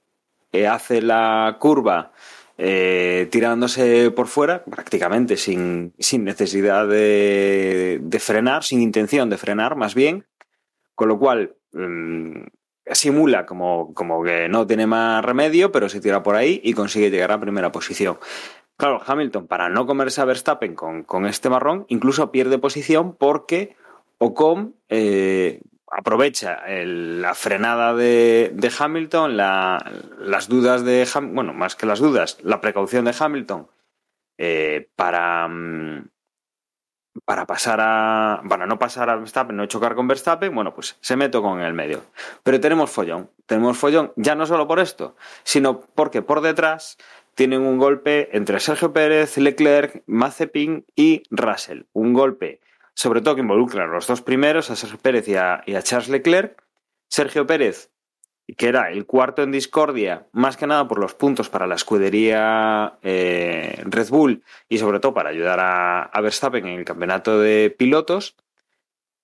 eh, hace la curva eh, tirándose por fuera, prácticamente sin, sin necesidad de, frenar, sin intención de frenar, más bien, con lo cual mm, simula como, como que no tiene más remedio, pero se tira por ahí y consigue llegar a primera posición. Claro, Hamilton, para no comerse a Verstappen con, con este marrón, incluso pierde posición porque Ocon eh, aprovecha la frenada de, Hamilton, la- las dudas de Ham- bueno, más que las dudas, la precaución de Hamilton eh, para, mm, para pasar a. para no pasar a Verstappen, no chocar con Verstappen, bueno, pues se meto con el medio. Pero tenemos follón. Tenemos follón ya no solo por esto, sino porque por detrás tienen un golpe entre Sergio Pérez, Leclerc, Mazepin y Russell. Un golpe, sobre todo que involucra a los dos primeros, a Sergio Pérez y y a Charles Leclerc. Sergio Pérez, que era el cuarto en discordia, más que nada por los puntos para la escudería eh, Red Bull y sobre todo para ayudar a, Verstappen en el campeonato de pilotos,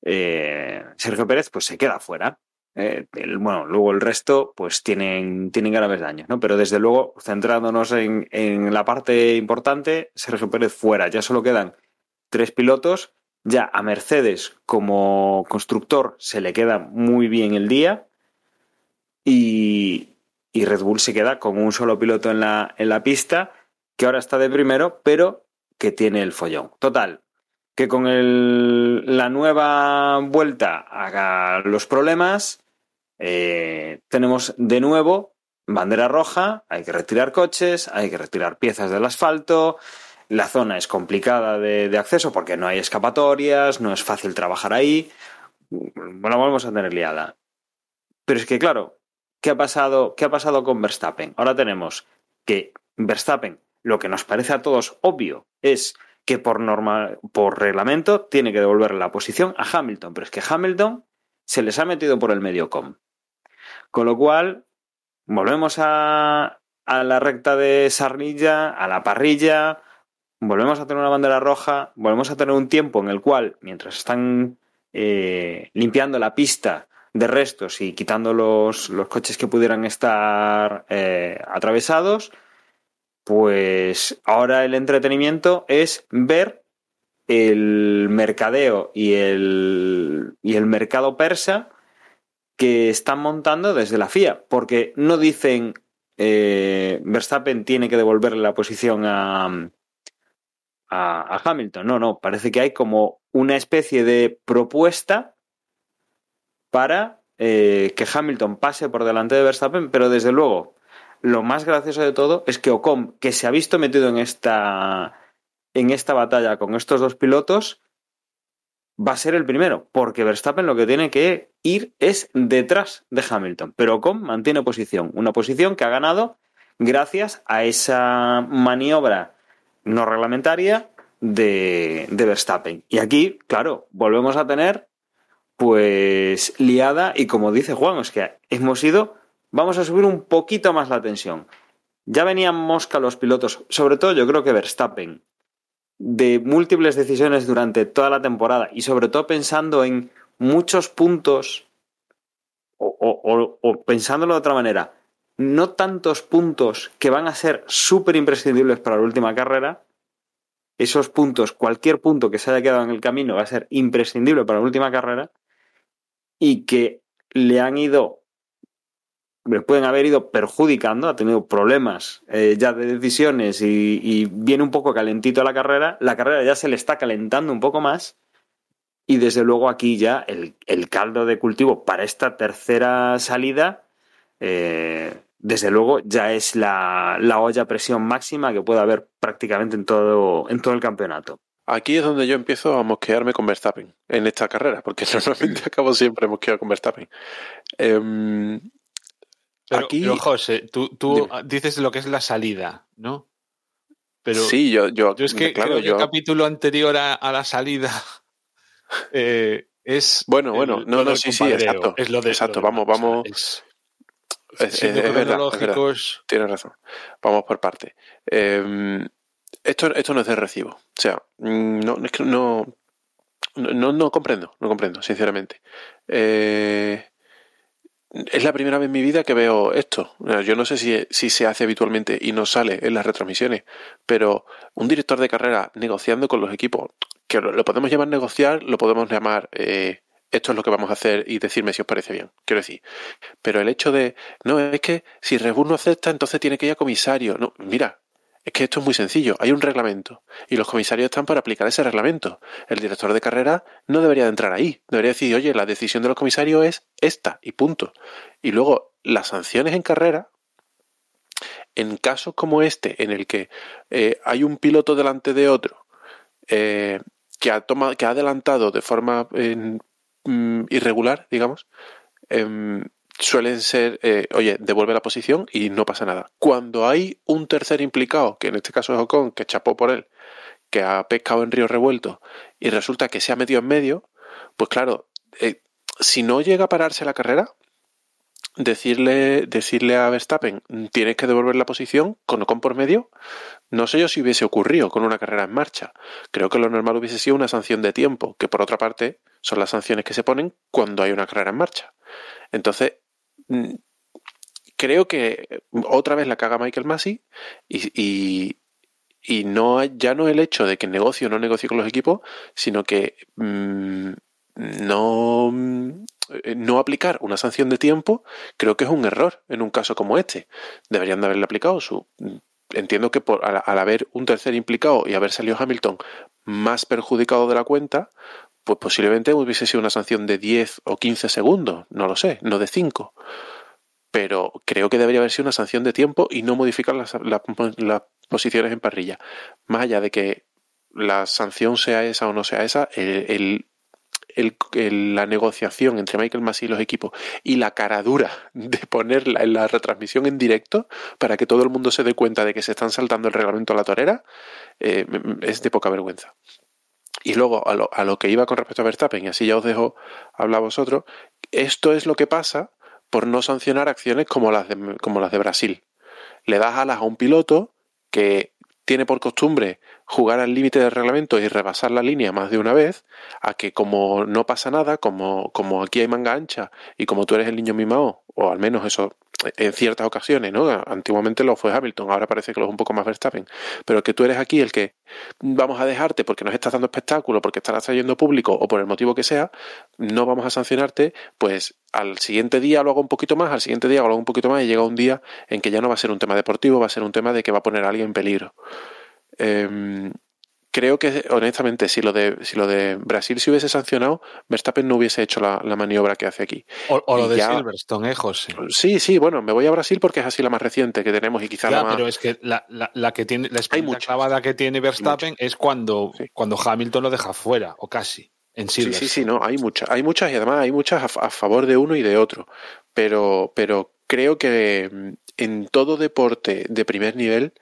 eh, Sergio Pérez pues se queda fuera. Eh, bueno, luego el resto pues tienen, tienen graves daños, ¿no? Pero desde luego, centrándonos en, en la parte importante, Sergio Pérez fuera. Ya solo quedan tres pilotos. Ya a Mercedes como constructor se le queda muy bien el día. Y, y Red Bull se queda con un solo piloto en la, en la pista, que ahora está de primero, pero que tiene el follón. Total, que con la nueva vuelta a los problemas, eh, tenemos de nuevo bandera roja, hay que retirar coches, hay que retirar piezas del asfalto, la zona es complicada de, de acceso porque no hay escapatorias, no es fácil trabajar ahí, bueno, vamos a tener liada. Pero es que, claro, ¿qué ha pasado, qué ha pasado con Verstappen? Ahora tenemos que Verstappen, lo que nos parece a todos obvio, es que por norma, por reglamento, tiene que devolver la posición a Hamilton. Pero es que Hamilton se les ha metido por el medio com. Con lo cual, volvemos a, la recta de Sarnilla, a la parrilla, volvemos a tener una bandera roja, volvemos a tener un tiempo en el cual, mientras están eh, limpiando la pista de restos y quitando los, coches que pudieran estar eh, atravesados, pues ahora el entretenimiento es ver el mercadeo y el, y el mercado persa que están montando desde la FIA, porque no dicen eh, Verstappen tiene que devolverle la posición a, a, Hamilton, no, no, parece que hay como una especie de propuesta para eh, que Hamilton pase por delante de Verstappen, pero desde luego lo más gracioso de todo es que Ocon, que se ha visto metido en esta en esta batalla con estos dos pilotos va a ser el primero, porque Verstappen lo que tiene que ir es detrás de Hamilton, pero Ocon mantiene posición, una posición que ha ganado gracias a esa maniobra no reglamentaria de, de Verstappen. Y aquí, claro, volvemos a tener pues liada y como dice Juan, es que hemos ido, vamos a subir un poquito más la tensión. Ya venían mosca los pilotos, sobre todo yo creo que Verstappen, de múltiples decisiones durante toda la temporada y sobre todo pensando en muchos puntos o, o, pensándolo de otra manera, no tantos puntos que van a ser súper imprescindibles para la última carrera, esos puntos, cualquier punto que se haya quedado en el camino va a ser imprescindible para la última carrera y que le han ido le pueden haber ido perjudicando, ha tenido problemas eh, ya de decisiones y, viene un poco calentito la carrera, la carrera ya se le está calentando un poco más y desde luego aquí ya el, el caldo de cultivo para esta tercera salida, eh, desde luego ya es la, la, olla a presión máxima que puede haber prácticamente en todo, en todo el campeonato. Aquí es donde yo empiezo a mosquearme con Verstappen en esta carrera, porque normalmente acabo siempre mosqueado con Verstappen. Eh, pero, Aquí, pero José, tú, tú dices lo que es la salida, ¿no? Pero sí, yo, yo, yo es que claro, creo que yo... el capítulo anterior a, a la salida eh, es bueno, bueno, el, no, no, sí, sí, exacto, es lo de, exacto, lo de, vamos, vamos, es, es, es, es verdad, verdad, tienes razón, vamos por parte. Eh, esto, esto no es de recibo, o sea, no, es que no, no, no comprendo, no comprendo, sinceramente. Eh, es la primera vez en mi vida que veo esto. Yo no sé si, si, se hace habitualmente y no sale en las retransmisiones, pero un director de carrera negociando con los equipos, que lo, podemos llamar negociar, lo podemos llamar eh, esto es lo que vamos a hacer y decirme si os parece bien. Quiero decir, pero el hecho de, no, es que si Red no acepta, entonces tiene que ir a comisario. No, mira, es que esto es muy sencillo, hay un reglamento y los comisarios están para aplicar ese reglamento. El director de carrera no debería de entrar ahí, debería decir, oye, la decisión de los comisarios es esta y punto. Y luego las sanciones en carrera, en casos como este, en el que eh, hay un piloto delante de otro eh, que, ha adelantado de forma eh, irregular, digamos, em, suelen ser, eh, oye, devuelve la posición y no pasa nada. Cuando hay un tercer implicado, que en este caso es Ocon, que chapó por él, que ha pescado en río revuelto y resulta que se ha metido en medio, pues claro, eh, si no llega a pararse la carrera, decirle, decirle a Verstappen, tienes que devolver la posición con Ocon por medio, no sé yo si hubiese ocurrido con una carrera en marcha. Creo que lo normal hubiese sido una sanción de tiempo, que por otra parte son las sanciones que se ponen cuando hay una carrera en marcha. Entonces, creo que otra vez la caga Michael Massey y, y, y, no ya no el hecho de que negocio o no negocie con los equipos, sino que mmm, no, no aplicar una sanción de tiempo creo que es un error en un caso como este. Deberían de haberle aplicado su... Entiendo que por, al haber un tercer implicado y haber salido Hamilton más perjudicado de la cuenta, pues posiblemente hubiese sido una sanción de 10 o 15 segundos, no lo sé, no de 5. Pero creo que debería haber sido una sanción de tiempo y no modificar las, las, posiciones en parrilla. Más allá de que la sanción sea esa o no sea esa, el, el, la negociación entre Michael Massey y los equipos y la caradura de ponerla en la retransmisión en directo para que todo el mundo se dé cuenta de que se están saltando el reglamento a la torera eh, es de poca vergüenza. Y luego a lo, a lo, que iba con respecto a Verstappen, y así ya os dejo hablar vosotros, esto es lo que pasa por no sancionar acciones como las de, como las de Brasil. Le das alas a un piloto que tiene por costumbre jugar al límite del reglamento y rebasar la línea más de una vez, a que como no pasa nada, como, como aquí hay manga ancha y como tú eres el niño mimado, o al menos eso en ciertas ocasiones, ¿no? Antiguamente lo fue Hamilton, ahora parece que lo es un poco más Verstappen, pero que tú eres aquí el que vamos a dejarte porque nos estás dando espectáculo, porque estás trayendo público o por el motivo que sea, no vamos a sancionarte, pues al siguiente día lo hago un poquito más, al siguiente día lo hago un poquito más y llega un día en que ya no va a ser un tema deportivo, va a ser un tema de que va a poner a alguien en peligro. Eh, creo que honestamente si lo de si lo de Brasil se hubiese sancionado, Verstappen no hubiese hecho la, la maniobra que hace aquí. O, o lo de ya, Silverstone, ¿eh, José? Sí, sí, bueno, me voy a Brasil porque es así la más reciente que tenemos y quizá ya, la más... pero es que la, la, la que tiene la clavada que tiene Verstappen es cuando, sí. cuando Hamilton lo deja fuera, o casi. En sí, sí, sí, no, hay muchas, hay muchas y además hay muchas a, a favor de uno y de otro. Pero, pero creo que mm, en todo deporte de primer nivel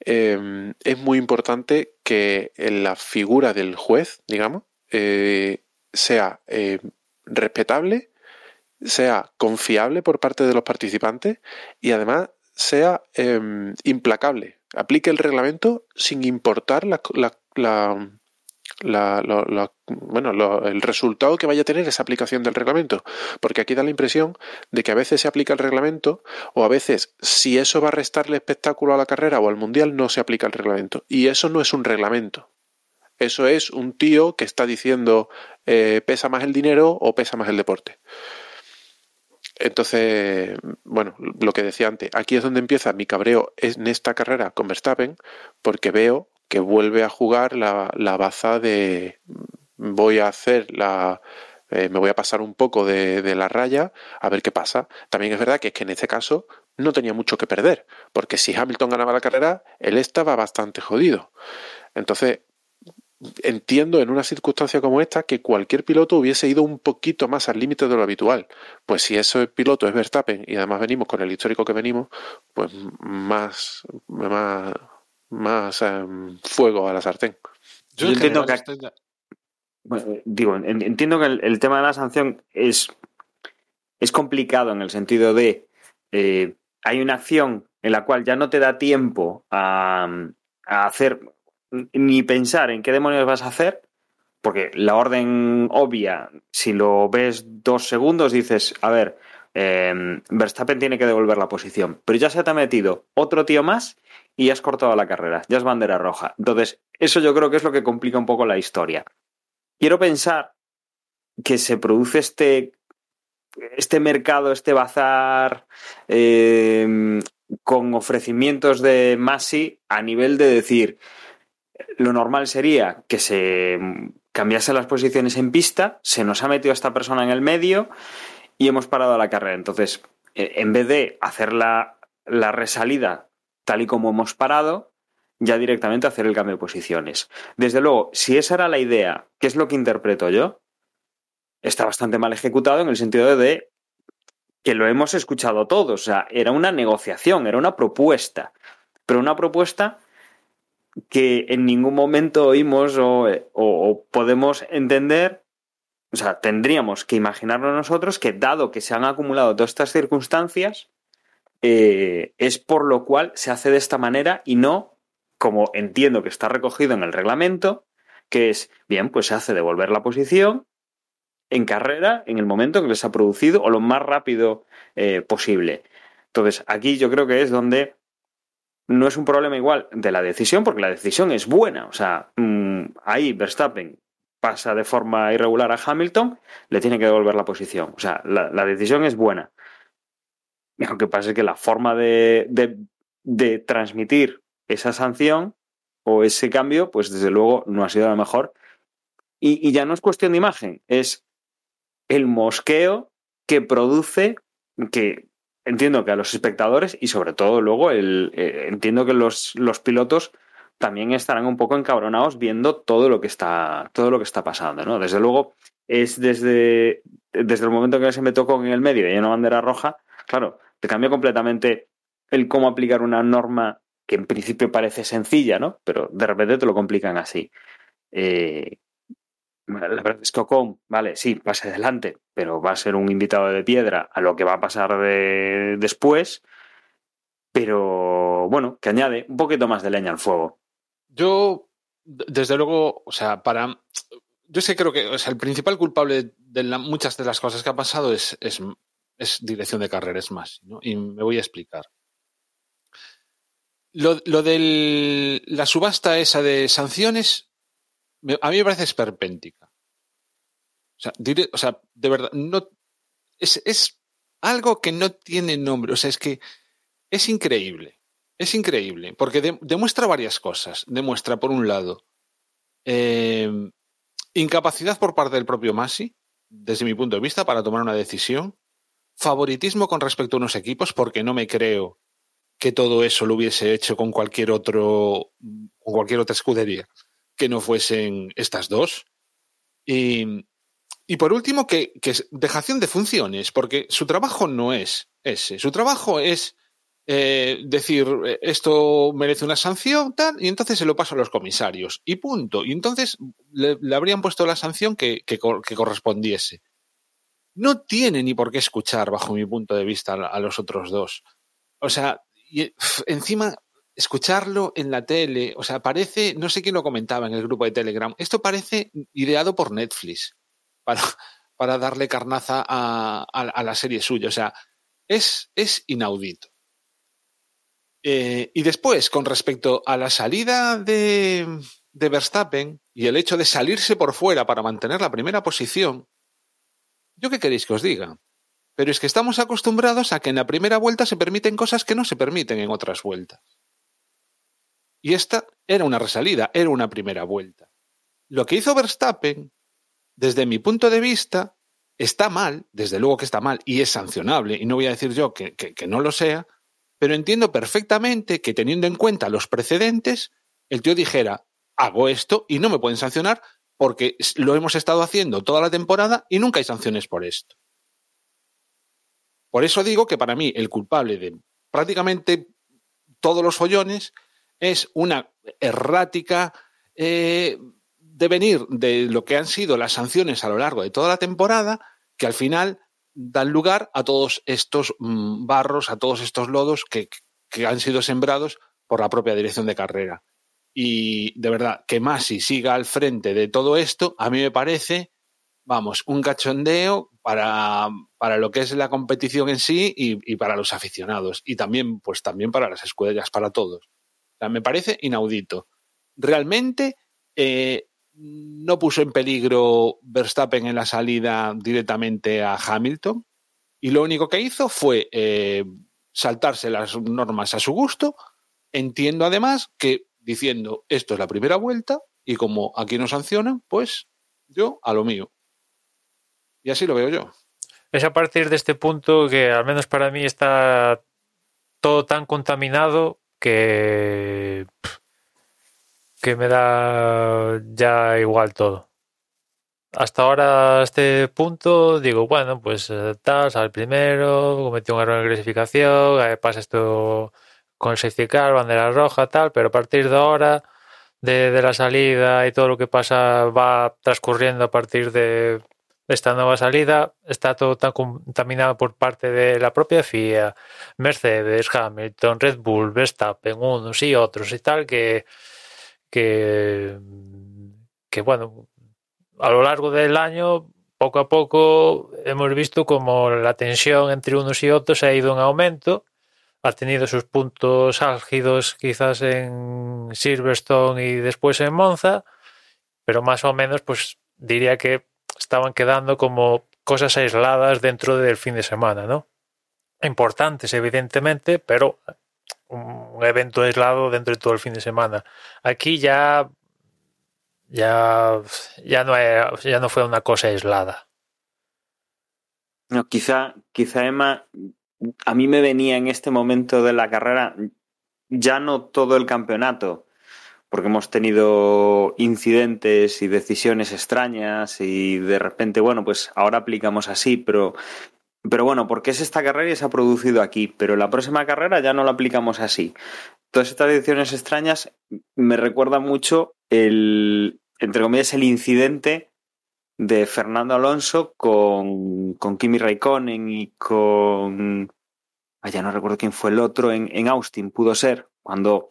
eh, es muy importante que la figura del juez, digamos, eh, sea eh, respetable, sea confiable por parte de los participantes y además sea em, implacable. Aplique el reglamento sin importar la la, bueno, el resultado que vaya a tener esa aplicación del reglamento. Porque aquí da la impresión de que a veces se aplica el reglamento o a veces si eso va a restarle espectáculo a la carrera o al mundial no se aplica el reglamento. Y eso no es un reglamento. Eso es un tío que está diciendo eh, pesa más el dinero o pesa más el deporte. Entonces, bueno, lo que decía antes, aquí es donde empieza mi cabreo en esta carrera con Verstappen, porque veo que vuelve a jugar la, la baza de voy a hacer la eh, me voy a pasar un poco de, de, la raya a ver qué pasa. También es verdad que es que en este caso no tenía mucho que perder, porque si Hamilton ganaba la carrera, él estaba bastante jodido. Entonces, entiendo en una circunstancia como esta que cualquier piloto hubiese ido un poquito más al límite de lo habitual. Pues si ese piloto es Verstappen y además venimos con el histórico que venimos, pues más, más, más um, fuego a la sartén. Yo, Yo entiendo que estoy... bueno, digo, entiendo que el, el, tema de la sanción es, es complicado en el sentido de eh, hay una acción en la cual ya no te da tiempo a, a hacer ni pensar en qué demonios vas a hacer, porque la orden obvia, si lo ves dos segundos, dices, a ver, eh, Verstappen tiene que devolver la posición, pero ya se te ha metido otro tío más y has cortado la carrera, ya es bandera roja. Entonces, eso yo creo que es lo que complica un poco la historia. Quiero pensar que se produce este, este mercado, este bazar eh, con ofrecimientos de Masi a nivel de decir, lo normal sería que se cambiase las posiciones en pista, se nos ha metido esta persona en el medio y hemos parado la carrera. Entonces, e, en vez de hacer la, la resalida tal y como hemos parado, ya directamente hacer el cambio de posiciones. Desde luego, si esa era la idea, ¿qué es lo que interpreto yo? Está bastante mal ejecutado en el sentido de que lo hemos escuchado todos. O sea, era una negociación, era una propuesta. Pero una propuesta que en ningún momento oímos o, o, o, podemos entender, o sea, tendríamos que imaginarnos nosotros que dado que se han acumulado todas estas circunstancias, eh, es por lo cual se hace de esta manera y no como entiendo que está recogido en el reglamento, que es, bien, pues se hace devolver la posición en carrera en el momento que les ha producido o lo más rápido eh, posible. Entonces, aquí yo creo que es donde no es un problema igual de la decisión, porque la decisión es buena. O sea, mmm, ahí Verstappen pasa de forma irregular a Hamilton, le tiene que devolver la posición. O sea, la decisión es buena. Lo que pasa es que la forma de, de, de, transmitir esa sanción o ese cambio, pues desde luego no ha sido la mejor. Y, y ya no es cuestión de imagen, es el mosqueo que produce que entiendo que a los espectadores y sobre todo luego el, eh, entiendo que los, los, pilotos también estarán un poco encabronados viendo todo lo que está todo lo que está pasando no desde luego es desde desde el momento que se me tocó en el medio y hay una bandera roja claro te cambia completamente el cómo aplicar una norma que en principio parece sencilla no pero de repente te lo complican así eh, la verdad es que Ocon, vale, sí, pase adelante, pero va a ser un invitado de piedra a lo que va a pasar de, después. Pero bueno, que añade un poquito más de leña al fuego. Yo, desde luego, o sea, para. Yo sé, creo que o sea, el principal culpable de muchas de las cosas que ha pasado es, es dirección de carrera, es más, ¿no? Y me voy a explicar. Lo, lo de la subasta esa de sanciones, a mí me parece esperpéntica. O sea, o sea de verdad, no, es, es algo que no tiene nombre. O sea, es que es increíble. Es increíble, porque de, demuestra varias cosas. Demuestra, por un lado, eh, incapacidad por parte del propio Masi, desde mi punto de vista, para tomar una decisión. Favoritismo con respecto a unos equipos, porque no me creo que todo eso lo hubiese hecho con cualquier otro, con cualquier otra escudería que no fuesen estas dos. Y, y por último, que, que dejación de funciones, porque su trabajo no es ese. Su trabajo es eh, decir esto merece una sanción, tal, y entonces se lo paso a los comisarios. Y punto. Y entonces le, le habrían puesto la sanción que, que, que, correspondiese. No tiene ni por qué escuchar, bajo mi punto de vista, a, los otros dos. O sea, encima escucharlo en la tele, o sea, parece, no sé quién lo comentaba en el grupo de Telegram, esto parece ideado por Netflix para, darle carnaza a, la serie suya, o sea, es, es inaudito. Eh, y después, con respecto a la salida de, de Verstappen y el hecho de salirse por fuera para mantener la primera posición, ¿yo qué queréis que os diga? Pero es que estamos acostumbrados a que en la primera vuelta se permiten cosas que no se permiten en otras vueltas. Y esta era una resalida, era una primera vuelta. Lo que hizo Verstappen, desde mi punto de vista, está mal, desde luego que está mal y es sancionable, y no voy a decir yo que, que, no lo sea, pero entiendo perfectamente que teniendo en cuenta los precedentes, el tío dijera, hago esto y no me pueden sancionar porque lo hemos estado haciendo toda la temporada y nunca hay sanciones por esto. Por eso digo que para mí el culpable de prácticamente todos los follones es una errática eh, devenir de lo que han sido las sanciones a lo largo de toda la temporada, que al final dan lugar a todos estos mmm, barros, a todos estos lodos que, que, han sido sembrados por la propia dirección de carrera. Y de verdad, que Masi siga al frente de todo esto, a mí me parece, vamos, un cachondeo para, para lo que es la competición en sí y, y, para los aficionados. Y también, pues también para las escuelas, para todos. Me parece inaudito. Realmente eh, no puso en peligro Verstappen en la salida directamente a Hamilton y lo único que hizo fue eh, saltarse las normas a su gusto. Entiendo además que diciendo esto es la primera vuelta y como aquí no sancionan, pues yo a lo mío. Y así lo veo yo. Es a partir de este punto que al menos para mí está todo tan contaminado que que me da ya igual todo. Hasta ahora, a este punto, digo, bueno, pues eh, tal, sale primero, cometió un error en clasificación, eh, pasa esto con safety bandera roja, tal, pero a partir de ahora, de, de la salida y todo lo que pasa va transcurriendo a partir de esta nueva salida está todo tan contaminado por parte de la propia FIA, Mercedes, Hamilton, Red Bull, Verstappen, unos y otros y tal, que, que, que bueno, a lo largo del año, poco a poco hemos visto como la tensión entre unos y otros ha ido en aumento, ha tenido sus puntos álgidos quizás en Silverstone y después en Monza, pero más o menos pues diría que estaban quedando como cosas aisladas dentro del fin de semana, ¿no? Importantes, evidentemente, pero un evento aislado dentro de todo el fin de semana. Aquí ya ya ya no ya no fue una cosa aislada. No, quizá quizá Emma a mí me venía en este momento de la carrera ya no todo el campeonato, porque hemos tenido incidentes y decisiones extrañas y de repente, bueno, pues ahora aplicamos así, pero, pero bueno, porque es esta carrera y se ha producido aquí, pero la próxima carrera ya no la aplicamos así. Todas estas decisiones extrañas me recuerdan mucho el, entre comillas, el incidente de Fernando Alonso con, con Kimi Raikkonen y con... Ya no recuerdo quién fue el otro en, en Austin, pudo ser, cuando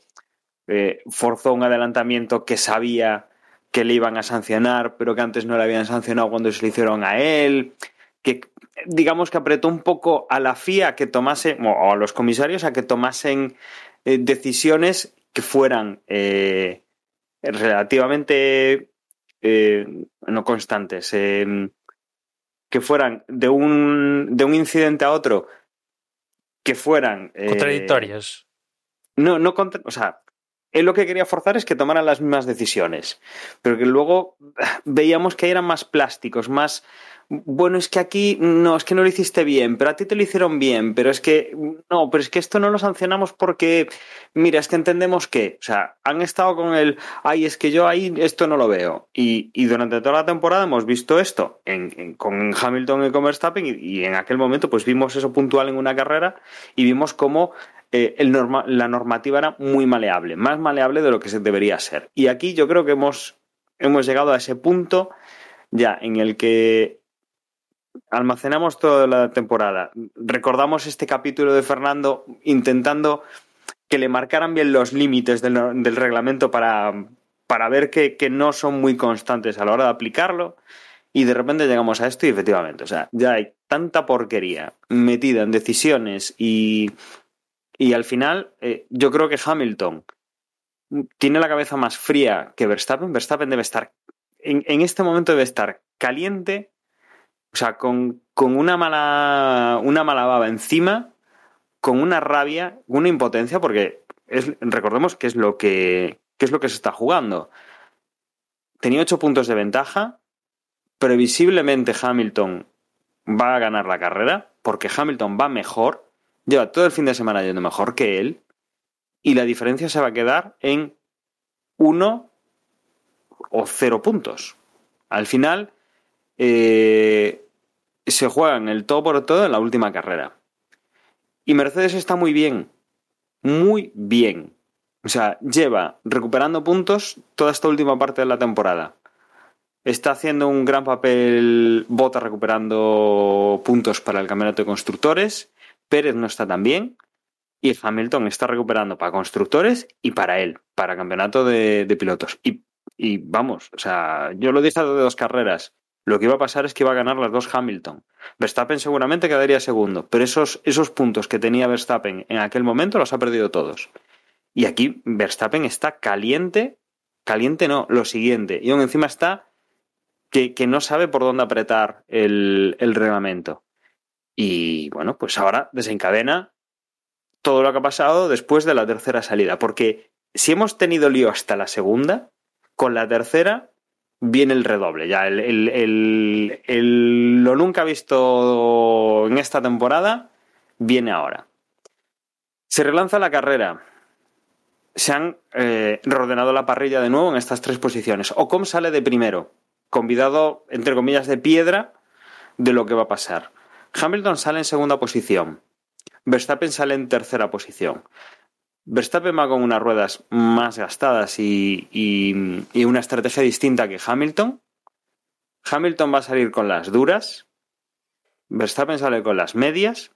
eh, forzó un adelantamiento que sabía que le iban a sancionar, pero que antes no le habían sancionado cuando se lo hicieron a él, que digamos que apretó un poco a la FIA a que tomase, o a los comisarios a que tomasen eh, decisiones que fueran eh, relativamente eh, no constantes, eh, que fueran de un, de un incidente a otro, que fueran... eh, Contradictorias. no, no contra- o sea, él lo que quería forzar es que tomaran las mismas decisiones, pero que luego veíamos que eran más plásticos, más bueno, es que aquí no, es que no lo hiciste bien, pero a ti te lo hicieron bien, pero es que no, pero es que esto no lo sancionamos porque mira, es que entendemos que, o sea, han estado con el ay, es que yo ahí esto no lo veo. Y, y durante toda la temporada hemos visto esto con Hamilton y con Verstappen, y, y en aquel momento, pues vimos eso puntual en una carrera y vimos cómo eh, el norma- la normativa era muy maleable, más maleable de lo que se debería ser. Y aquí yo creo que hemos, hemos llegado a ese punto ya en el que almacenamos toda la temporada. Recordamos este capítulo de Fernando intentando que le marcaran bien los límites del, reglamento para, para ver que, que no son muy constantes a la hora de aplicarlo. Y de repente llegamos a esto y efectivamente, o sea, ya hay tanta porquería metida en decisiones y, y al final eh, yo creo que Hamilton tiene la cabeza más fría que Verstappen. Verstappen debe estar, en, en este momento debe estar caliente, o sea, con, con una, mala, una mala baba encima, con una rabia, una impotencia, porque recordemos que es lo que, que es lo que se está jugando. Tenía ocho puntos de ventaja. Previsiblemente Hamilton va a ganar la carrera, porque Hamilton va mejor, lleva todo el fin de semana yendo mejor que él, y la diferencia se va a quedar en uno o cero puntos. Al final, eh, se juegan el todo por todo en la última carrera. Y Mercedes está muy bien, muy bien. O sea, lleva recuperando puntos toda esta última parte de la temporada. Está haciendo un gran papel Bota recuperando puntos para el campeonato de constructores. Pérez no está tan bien. Y Hamilton está recuperando para constructores y para él, para campeonato de, de pilotos. Y, y, vamos, o sea, yo lo dije de dos carreras. Lo que iba a pasar es que iba a ganar las dos Hamilton. Verstappen seguramente quedaría segundo, pero esos, esos puntos que tenía Verstappen en aquel momento los ha perdido todos. Y aquí Verstappen está caliente, caliente no, lo siguiente. Y aún encima está que, que no sabe por dónde apretar el, el reglamento. Y bueno, pues ahora desencadena todo lo que ha pasado después de la tercera salida. Porque si hemos tenido lío hasta la segunda, con la tercera viene el redoble. Ya el, el, el, lo nunca visto en esta temporada viene ahora. Se relanza la carrera. Se han eh, reordenado la parrilla de nuevo en estas tres posiciones. Ocon sale de primero, convidado, entre comillas, de piedra de lo que va a pasar. Hamilton sale en segunda posición. Verstappen sale en tercera posición. Verstappen va con unas ruedas más gastadas y, y, y, una estrategia distinta que Hamilton. Hamilton va a salir con las duras. Verstappen sale con las medias.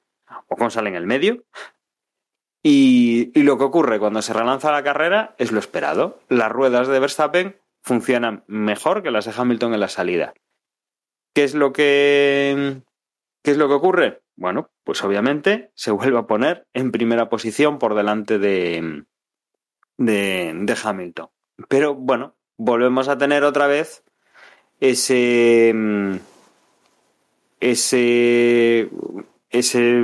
O con sale en el medio. Y, y, lo que ocurre cuando se relanza la carrera es lo esperado. Las ruedas de Verstappen funcionan mejor que las de Hamilton en la salida. ¿Qué es lo que, qué es lo que ocurre? Bueno, pues obviamente se vuelve a poner en primera posición por delante de, de, Hamilton. Pero bueno, volvemos a tener otra vez ese ese ese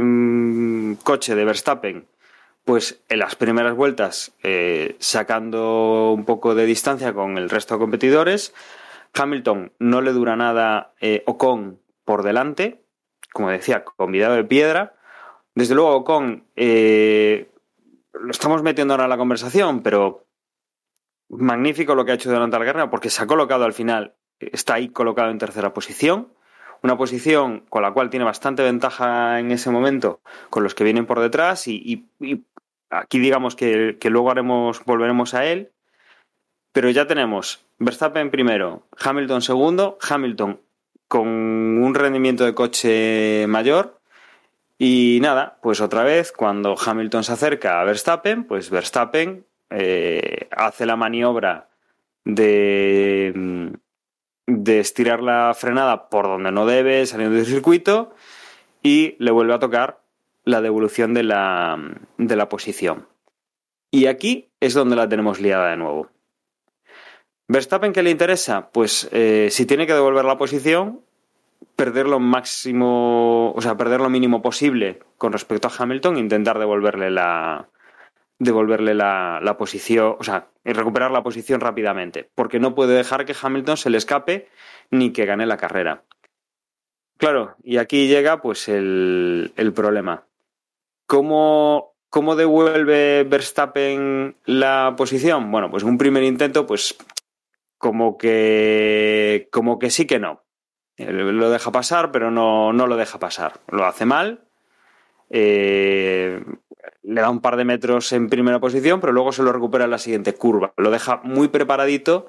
coche de Verstappen pues en las primeras vueltas eh, sacando un poco de distancia con el resto de competidores Hamilton no le dura nada eh, Ocon por delante como decía, convidado de piedra. Desde luego, Ocon, eh, lo estamos metiendo ahora en la conversación, pero magnífico lo que ha hecho durante la carrera, porque se ha colocado al final, está ahí colocado en tercera posición, una posición con la cual tiene bastante ventaja en ese momento con los que vienen por detrás, y aquí digamos que, que luego haremos, volveremos a él, pero ya tenemos Verstappen primero, Hamilton segundo, Hamilton con un rendimiento de coche mayor. Y nada, pues otra vez, cuando Hamilton se acerca a Verstappen, pues Verstappen eh, hace la maniobra de, de estirar la frenada por donde no debe, saliendo del circuito, y le vuelve a tocar la devolución de la, de la posición. Y aquí es donde la tenemos liada de nuevo. Verstappen, ¿qué le interesa? Pues eh, si tiene que devolver la posición, perder lo máximo, o sea, perder lo mínimo posible con respecto a Hamilton, intentar devolverle la devolverle la, la posición, o sea, recuperar la posición rápidamente, porque no puede dejar que Hamilton se le escape ni que gane la carrera. Claro, y aquí llega pues el, el problema. ¿Cómo, ¿Cómo devuelve Verstappen la posición? Bueno, pues un primer intento, pues como que, como que sí que no. Lo deja pasar, pero no, no lo deja pasar. Lo hace mal. Eh, le da un par de metros en primera posición, pero luego se lo recupera en la siguiente curva. Lo deja muy preparadito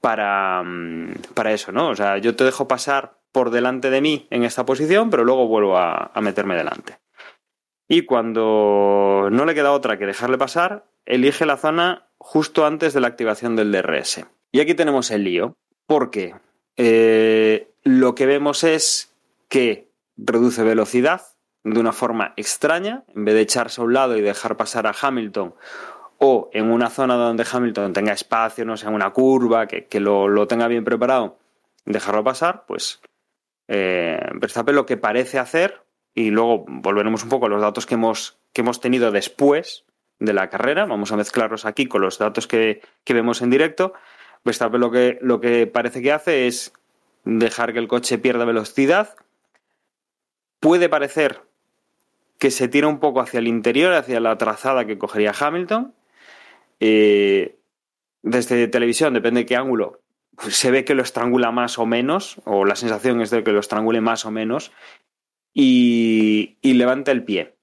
para, mm, para eso, ¿no? O sea, yo te dejo pasar por delante de mí en esta posición, pero luego vuelvo a meterme delante. Y cuando no le queda otra que dejarle pasar, elige la zona justo antes de la activación del DRS. Y aquí tenemos el lío, porque eh, lo que vemos es que reduce velocidad de una forma extraña, en vez de echarse a un lado y dejar pasar a Hamilton, o en una zona donde Hamilton tenga espacio, no sea una curva, que, que lo, lo, tenga bien preparado, dejarlo pasar, pues eh, Verstappen lo que parece hacer, y luego volveremos un poco a los datos que hemos, que hemos tenido después de la carrera, vamos a mezclarlos aquí con los datos que, que vemos en directo, Verstappen lo que, lo que parece que hace es dejar que el coche pierda velocidad, puede parecer que se tira un poco hacia el interior, hacia la trazada que cogería Hamilton. Eh, desde televisión, depende de qué ángulo, pues se ve que lo estrangula más o menos, o la sensación es de que lo estrangule más o menos, y, y levanta el pie.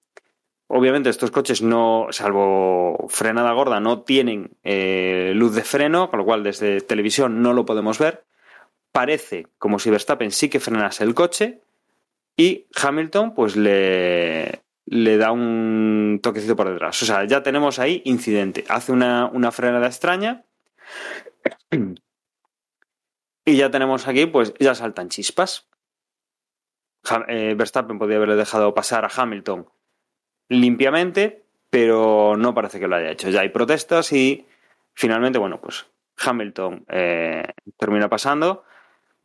Obviamente estos coches no, salvo frenada gorda, no tienen eh, luz de freno, con lo cual desde televisión no lo podemos ver. Parece como si Verstappen sí que frenase el coche y Hamilton pues le, le da un toquecito por detrás. O sea, ya tenemos ahí incidente. Hace una, una frenada extraña. Y ya tenemos aquí, pues ya saltan chispas. Eh, Verstappen podría haberle dejado pasar a Hamilton limpiamente, pero no parece que lo haya hecho. Ya hay protestas y finalmente, bueno, pues Hamilton eh, termina pasando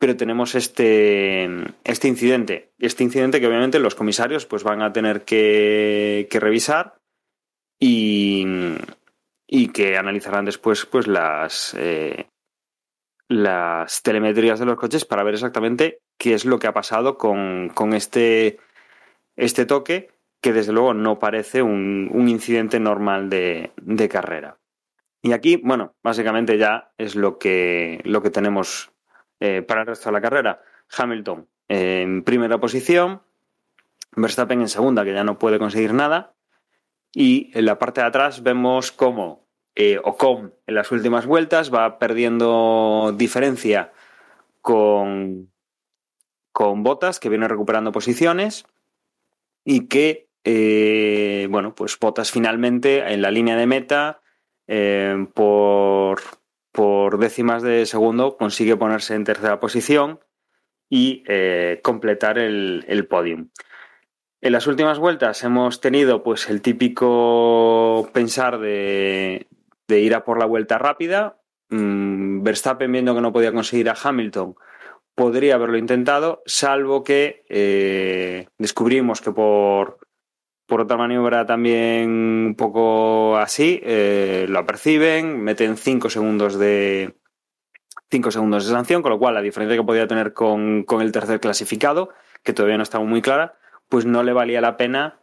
pero tenemos este, este incidente. Este incidente que obviamente los comisarios pues van a tener que, que revisar y, y, que analizarán después pues las, eh, las telemetrías de los coches para ver exactamente qué es lo que ha pasado con, con este, este toque que desde luego no parece un, un incidente normal de, de, carrera. Y aquí, bueno, básicamente ya es lo que, lo que tenemos eh, para el resto de la carrera. Hamilton en primera posición, Verstappen en segunda, que ya no puede conseguir nada. Y en la parte de atrás vemos cómo eh, Ocon en las últimas vueltas va perdiendo diferencia con, con Botas, que viene recuperando posiciones y que, eh, bueno, pues Botas finalmente en la línea de meta eh, por, por décimas de segundo consigue ponerse en tercera posición y eh, completar el, el, podium. En las últimas vueltas hemos tenido pues el típico pensar de, de ir a por la vuelta rápida. Mm, Verstappen viendo que no podía conseguir a Hamilton podría haberlo intentado, salvo que descubrimos que por por otra maniobra también un poco así, eh, lo aperciben, meten 5 segundos de 5 segundos de sanción, con lo cual la diferencia que podía tener con, con, el tercer clasificado, que todavía no estaba muy clara, pues no le valía la pena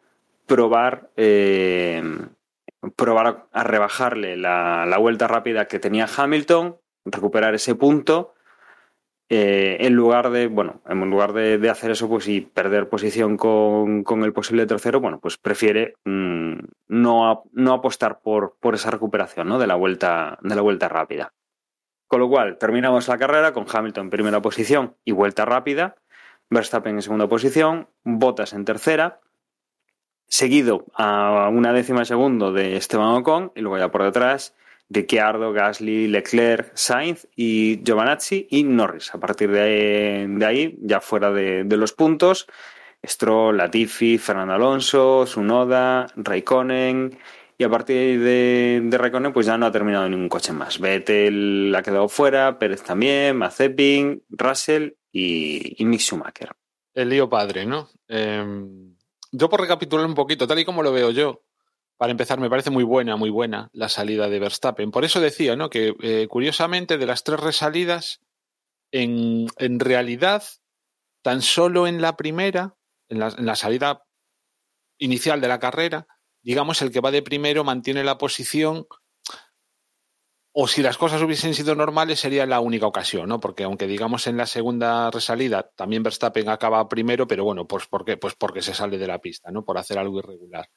probar, eh, probar a rebajarle la, la vuelta rápida que tenía Hamilton, recuperar ese punto eh, en lugar de, bueno, en lugar de, de, hacer eso, pues y perder posición con, con el posible tercero, bueno, pues prefiere mmm, no, no, apostar por, por esa recuperación, ¿no? De la vuelta, de la vuelta rápida. Con lo cual, terminamos la carrera con Hamilton en primera posición y vuelta rápida, Verstappen en segunda posición, Bottas en tercera, seguido a una décima segundo de Esteban Ocon y luego ya por detrás Ricciardo, Gasly, Leclerc, Sainz y Giovanazzi y Norris. A partir de ahí, ya fuera de, los puntos, Stroll, Latifi, Fernando Alonso, Sunoda, Raikkonen y a partir de, Raikkonen pues ya no ha terminado ningún coche más. Vettel ha quedado fuera, Pérez también, Mazepin, Russell y, y Mick Schumacher. El lío padre, ¿no? Em, yo por recapitular un poquito, tal y como lo veo yo, para empezar, me parece muy buena, muy buena la salida de Verstappen. Por eso decía, ¿no? Que eh, curiosamente, de las tres resalidas, en, realidad, tan solo en la primera, en la, en la salida inicial de la carrera, digamos, el que va de primero mantiene la posición o si las cosas hubiesen sido normales sería la única ocasión, ¿no? Porque aunque digamos en la segunda resalida también Verstappen acaba primero, pero bueno, pues porque, pues porque se sale de la pista, ¿no? Por hacer algo irregular.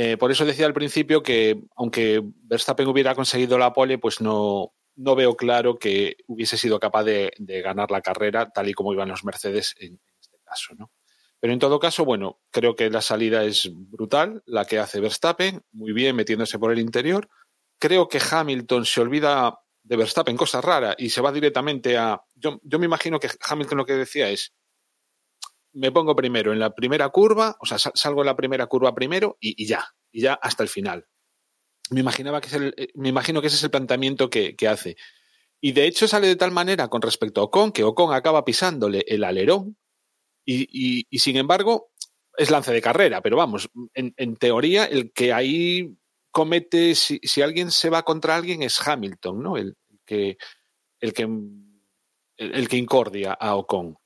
Eh, por eso decía al principio que aunque Verstappen hubiera conseguido la pole, pues no, no veo claro que hubiese sido capaz de, de, ganar la carrera tal y como iban los Mercedes en, este caso, ¿no? Pero en todo caso, bueno, creo que la salida es brutal, la que hace Verstappen, muy bien metiéndose por el interior creo que Hamilton se olvida de Verstappen, cosa rara, y se va directamente a. Yo, yo me imagino que Hamilton lo que decía es: me pongo primero en la primera curva, o sea, salgo en la primera curva primero y, y ya, y ya hasta el final. Me, imaginaba que es el, eh, me imagino que ese es el planteamiento que, que, hace. Y de hecho sale de tal manera con respecto a Ocon que Ocon acaba pisándole el alerón y, y, sin embargo es lance de carrera, pero vamos, en, teoría el que ahí comete, si, si, alguien se va contra alguien, es Hamilton, ¿no? El, que, el que, el que incordia a Ocon.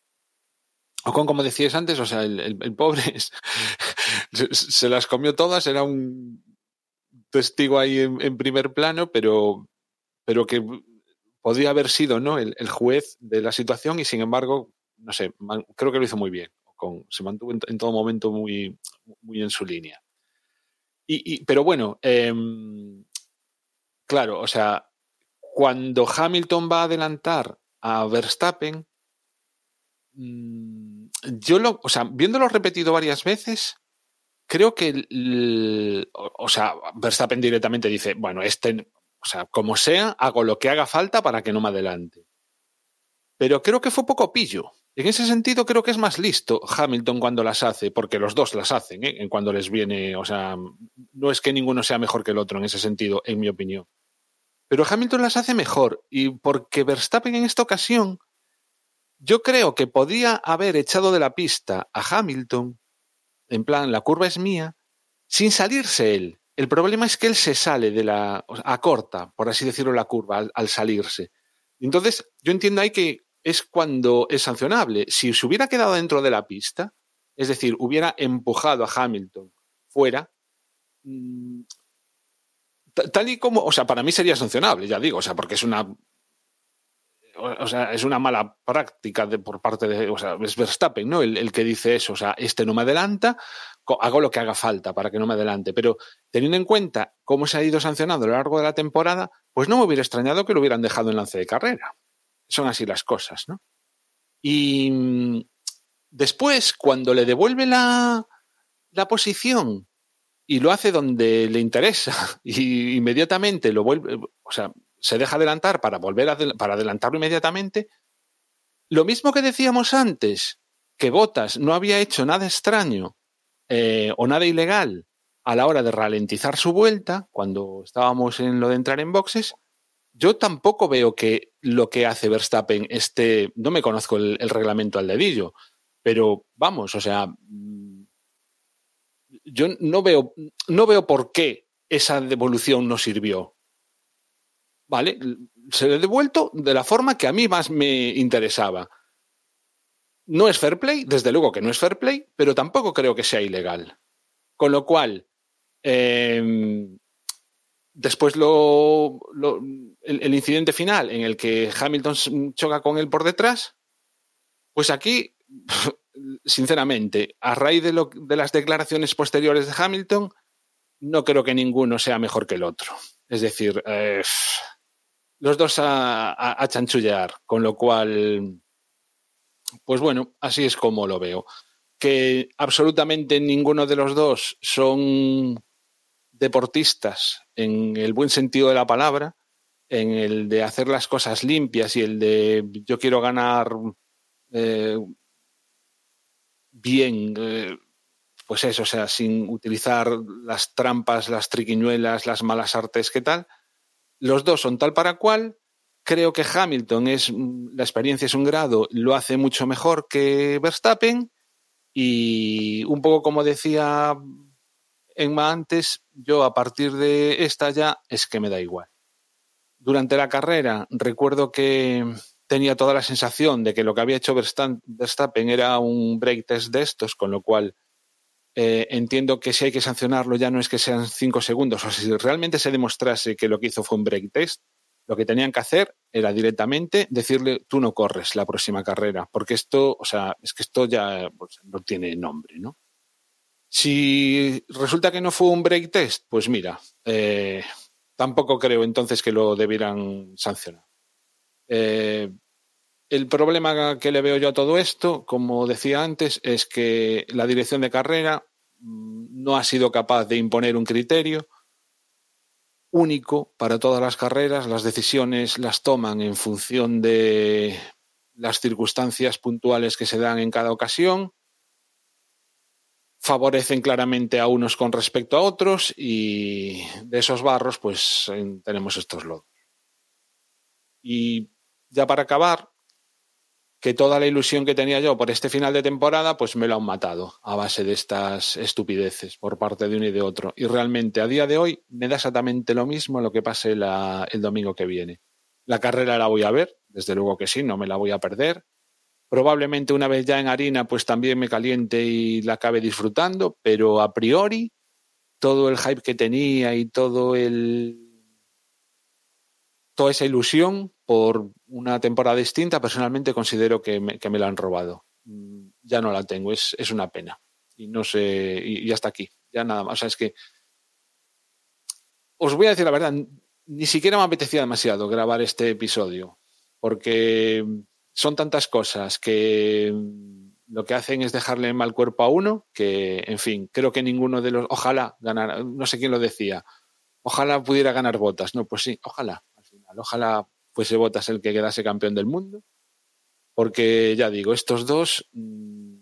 Ocon, como decías antes, o sea, el, el, pobre se las comió todas, era un testigo ahí en, primer plano, pero, pero que podría haber sido ¿no? el, el, juez de la situación y sin embargo, no sé, creo que lo hizo muy bien. Ocon se mantuvo en, todo momento muy, muy en su línea. Y, y, pero bueno, eh, claro, o sea, cuando Hamilton va a adelantar a Verstappen, mmm, yo lo, o sea, viéndolo repetido varias veces, creo que, o, sea, Verstappen directamente dice, bueno, este, o sea, como sea, hago lo que haga falta para que no me adelante. Pero creo que fue poco pillo. En ese sentido, creo que es más listo Hamilton cuando las hace, porque los dos las hacen, ¿eh? cuando les viene, o sea, no es que ninguno sea mejor que el otro en ese sentido, en mi opinión. Pero Hamilton las hace mejor, y porque Verstappen en esta ocasión, yo creo que podía haber echado de la pista a Hamilton, en plan, la curva es mía, sin salirse él. El problema es que él se sale de la, acorta, por así decirlo, la curva al, al salirse. Entonces, yo entiendo ahí que es cuando es sancionable. Si se hubiera quedado dentro de la pista, es decir, hubiera empujado a Hamilton fuera, mm, tal y como, o sea, para mí sería sancionable, ya digo, o sea, porque es una o sea, es una mala práctica de, por parte de, o sea, es Verstappen, ¿no? El, que dice eso, o sea, este no me adelanta, hago lo que haga falta para que no me adelante. Pero teniendo en cuenta cómo se ha ido sancionando a lo largo de la temporada, pues no me hubiera extrañado que lo hubieran dejado en lance de carrera son así las cosas, ¿no? Y mm, después, cuando le devuelve la, la posición y lo hace donde le interesa y inmediatamente lo vuelve, o sea, se deja adelantar para volver para adelantarlo inmediatamente, lo mismo que decíamos antes, que Botas no había hecho nada extraño eh, o nada ilegal a la hora de ralentizar su vuelta, cuando estábamos en lo de entrar en boxes, yo tampoco veo que lo que hace Verstappen esté. No me conozco el, el reglamento al dedillo, pero vamos, o sea. Mm, yo no veo, no veo por qué esa devolución no sirvió. ¿Vale? Se le ha devuelto de la forma que a mí más me interesaba. No es fair play, desde luego que no es fair play, pero tampoco creo que sea ilegal. Con lo cual, eh, después lo, lo el, el, incidente final en el que Hamilton choca con él por detrás, pues aquí, sinceramente, a raíz de, lo, de las declaraciones posteriores de Hamilton, no creo que ninguno sea mejor que el otro. Es decir, eh, los dos a, a, chanchullear, con lo cual, pues bueno, así es como lo veo. Que absolutamente ninguno de los dos son deportistas en el buen sentido de la palabra, en el de hacer las cosas limpias y el de yo quiero ganar eh, bien, eh, pues eso, o sea, sin utilizar las trampas, las triquiñuelas, las malas artes, ¿qué tal? Los dos son tal para cual. Creo que Hamilton es, la experiencia es un grado, lo hace mucho mejor que Verstappen. Y un poco como decía Emma antes, yo a partir de esta ya es que me da igual. Durante la carrera recuerdo que tenía toda la sensación de que lo que había hecho Verstappen era un break test de estos, con lo cual eh, entiendo que si hay que sancionarlo ya no es que sean cinco segundos, o si realmente se demostrase que lo que hizo fue un break test, lo que tenían que hacer era directamente decirle tú no corres la próxima carrera, porque esto, o sea, es que esto ya pues, no tiene nombre, ¿no? Si resulta que no fue un break test, pues mira, eh, tampoco creo entonces que lo debieran sancionar. Eh, el problema que le veo yo a todo esto, como decía antes, es que la dirección de carrera mm, no ha sido capaz de imponer un criterio único para todas las carreras. Las decisiones las toman en función de las circunstancias puntuales que se dan en cada ocasión favorecen claramente a unos con respecto a otros y de esos barros pues tenemos estos lodos. Y ya para acabar, que toda la ilusión que tenía yo por este final de temporada pues me lo han matado a base de estas estupideces por parte de uno y de otro. Y realmente a día de hoy me da exactamente lo mismo lo que pase el domingo que viene. La carrera la voy a ver, desde luego que sí, no me la voy a perder Probablemente una vez ya en harina, pues también me caliente y la acabe disfrutando, pero a priori todo el hype que tenía y todo el toda esa ilusión por una temporada distinta, personalmente considero que me, la han robado. Mm, ya no la tengo, es, es una pena. Y no sé, y, y hasta aquí, ya nada más. O sea, es que os voy a decir la verdad, ni siquiera me apetecía demasiado grabar este episodio, porque son tantas cosas que lo que hacen es dejarle mal cuerpo a uno, que, en fin, creo que ninguno de los, ojalá ganara, no sé quién lo decía, ojalá pudiera ganar botas, no, pues sí, ojalá, al final, ojalá fuese botas el que quedase campeón del mundo, porque ya digo, estos dos mm,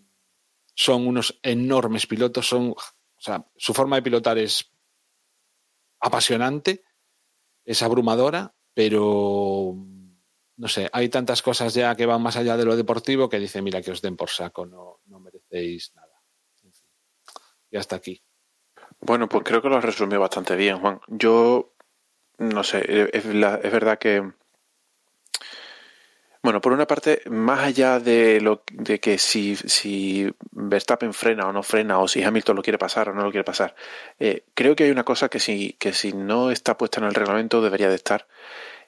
son unos enormes pilotos, son, o sea, su forma de pilotar es apasionante, es abrumadora, pero no sé, hay tantas cosas ya que van más allá de lo deportivo que dice, mira, que os den por saco, no, no merecéis nada. Y hasta aquí. Bueno, pues creo que lo has resumido bastante bien, Juan. Yo, no sé, es, verdad que... Bueno, por una parte, más allá de lo de que si, si Verstappen frena o no frena, o si Hamilton lo quiere pasar o no lo quiere pasar, eh, creo que hay una cosa que si, que si no está puesta en el reglamento debería de estar,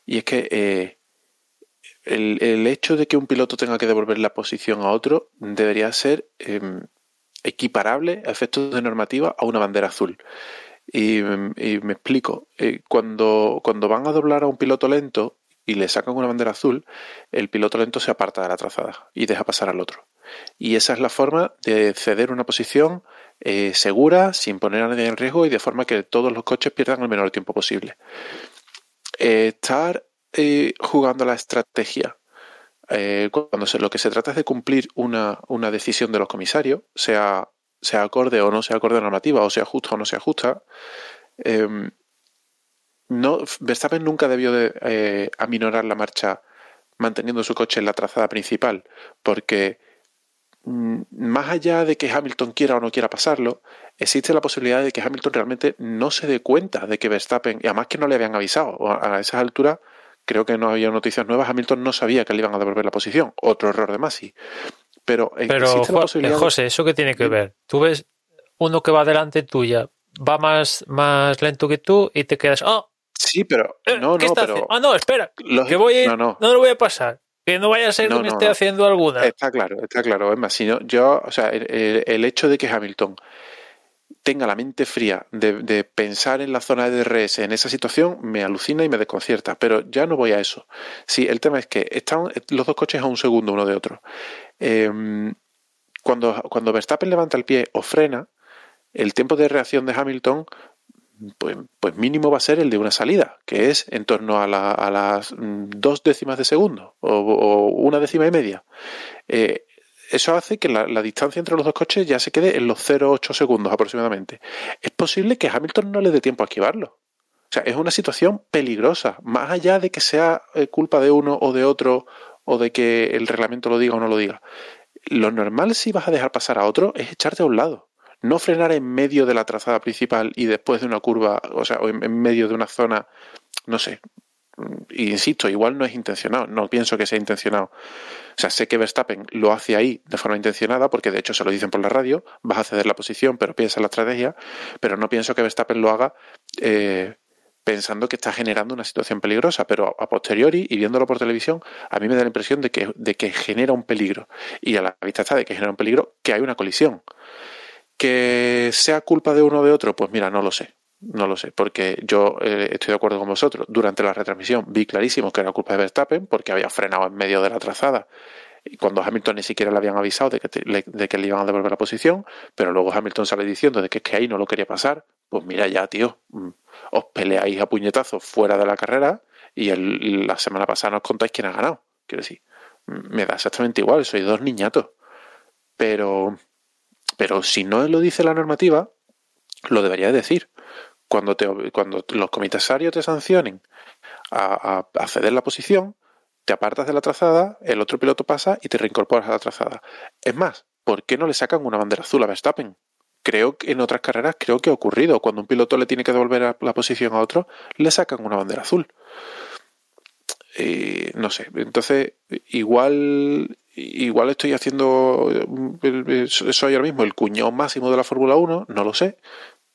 y es que eh, el, el, hecho de que un piloto tenga que devolver la posición a otro debería ser eh, equiparable a efectos de normativa a una bandera azul. Y, y me explico, eh, cuando, cuando van a doblar a un piloto lento y le sacan una bandera azul, el piloto lento se aparta de la trazada y deja pasar al otro. Y esa es la forma de ceder una posición eh, segura, sin poner a nadie en riesgo y de forma que todos los coches pierdan el menor tiempo posible. Eh, estar eh, jugando la estrategia. Eh, cuando se, lo que se trata es de cumplir una, una decisión de los comisarios, sea, sea, acorde o no sea acorde a normativa, o sea justa o no sea justa, eh, no, Verstappen nunca debió de eh, aminorar la marcha manteniendo su coche en la trazada principal, porque mm, más allá de que Hamilton quiera o no quiera pasarlo, existe la posibilidad de que Hamilton realmente no se dé cuenta de que Verstappen, y además que no le habían avisado, a esas alturas creo que no había noticias nuevas. Hamilton no sabía que le iban a devolver la posición. Otro error de Masi. Pero, eh, Pero jo posibilidad... José, ¿eso qué tiene que ver? Tú ves uno que va delante tuya, va más, más lento que tú y te quedas, oh, Sí, pero no, ¿Qué no, está pero Ah, no, espera, que voy a ir, no, no. no lo voy a pasar. Que no vaya a ser No, que me esté haciendo alguna. Está claro, está claro. Es más, si no, yo, o sea, el, el- el hecho de que Hamilton tenga la mente fría de, de, pensar en la zona de DRS en esa situación, me alucina y me desconcierta. Pero ya no voy a eso. Sí, el tema es que están los dos coches a un segundo uno de otro. Eh, cuando, cuando Verstappen levanta el pie o frena, el tiempo de reacción de Hamilton pues, pues, mínimo va a ser el de una salida, que es en torno a, la, a las dos décimas de segundo o, o una décima y media. Eh, eso hace que la, la, distancia entre los dos coches ya se quede en los 0,8 segundos aproximadamente. Es posible que Hamilton no le dé tiempo a esquivarlo. O sea, es una situación peligrosa, más allá de que sea eh, culpa de uno o de otro o de que el reglamento lo diga o no lo diga. Lo normal si vas a dejar pasar a otro es echarte a un lado no frenar en medio de la trazada principal y después de una curva, o sea, en, medio de una zona, no sé. Insisto, igual no es intencionado, no pienso que sea intencionado. O sea, sé que Verstappen lo hace ahí de forma intencionada, porque de hecho se lo dicen por la radio, vas a ceder la posición, pero piensa en la estrategia, pero no pienso que Verstappen lo haga eh, pensando que está generando una situación peligrosa, pero a posteriori y viéndolo por televisión, a mí me da la impresión de que, de que genera un peligro. Y a la vista está de que genera un peligro que hay una colisión. Que sea culpa de uno o de otro, pues mira, no lo sé. No lo sé, porque yo eh, estoy de acuerdo con vosotros. Durante la retransmisión vi clarísimo que era culpa de Verstappen porque había frenado en medio de la trazada y cuando Hamilton ni siquiera le habían avisado de que, de que le iban a devolver la posición, pero luego Hamilton sale diciendo de que es que ahí no lo quería pasar, pues mira ya, tío, os peleáis a puñetazos fuera de la carrera y la semana pasada nos contáis quién ha ganado. Quiero decir, me da exactamente igual, soy dos niñatos. Pero, pero si no lo dice la normativa, lo debería decir. Cuando, te, cuando los comisarios te sancionen a, a, ceder la posición, te apartas de la trazada, el otro piloto pasa y te reincorporas a la trazada. Es más, ¿por qué no le sacan una bandera azul a Verstappen? Creo que en otras carreras creo que ha ocurrido. Cuando un piloto le tiene que devolver la posición a otro, le sacan una bandera azul. Eh, no sé, entonces igual igual estoy haciendo soy ahora mismo el cuñón máximo de la Fórmula 1, no lo sé,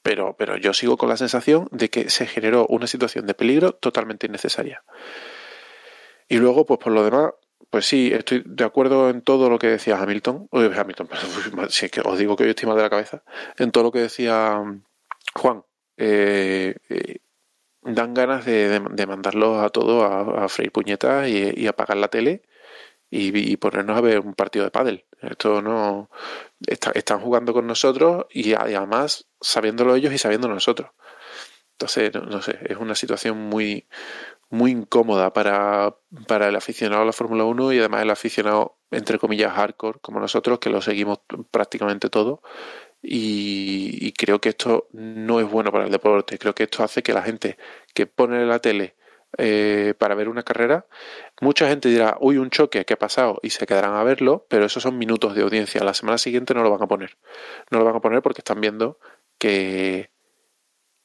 pero, pero yo sigo con la sensación de que se generó una situación de peligro totalmente innecesaria. Y luego, pues por lo demás, pues sí, estoy de acuerdo en todo lo que decía Hamilton. Uy, Hamilton, perdón, es que os digo que hoy estoy mal de la cabeza. En todo lo que decía Juan. Eh, eh, dan ganas de, mandarlos a todos a, a freír puñetas y, apagar la tele y, ponernos a ver un partido de pádel. Esto no... Está, están jugando con nosotros y, además sabiéndolo ellos y sabiéndolo nosotros. Entonces, no, no, sé, es una situación muy, muy incómoda para, para el aficionado a la Fórmula 1 y además el aficionado, entre comillas, hardcore, como nosotros, que lo seguimos prácticamente todo. Y, y, creo que esto no es bueno para el deporte. Creo que esto hace que la gente que pone la tele eh, para ver una carrera, mucha gente dirá, uy, un choque, ¿qué ha pasado? Y se quedarán a verlo, pero esos son minutos de audiencia. La semana siguiente no lo van a poner. No lo van a poner porque están viendo que,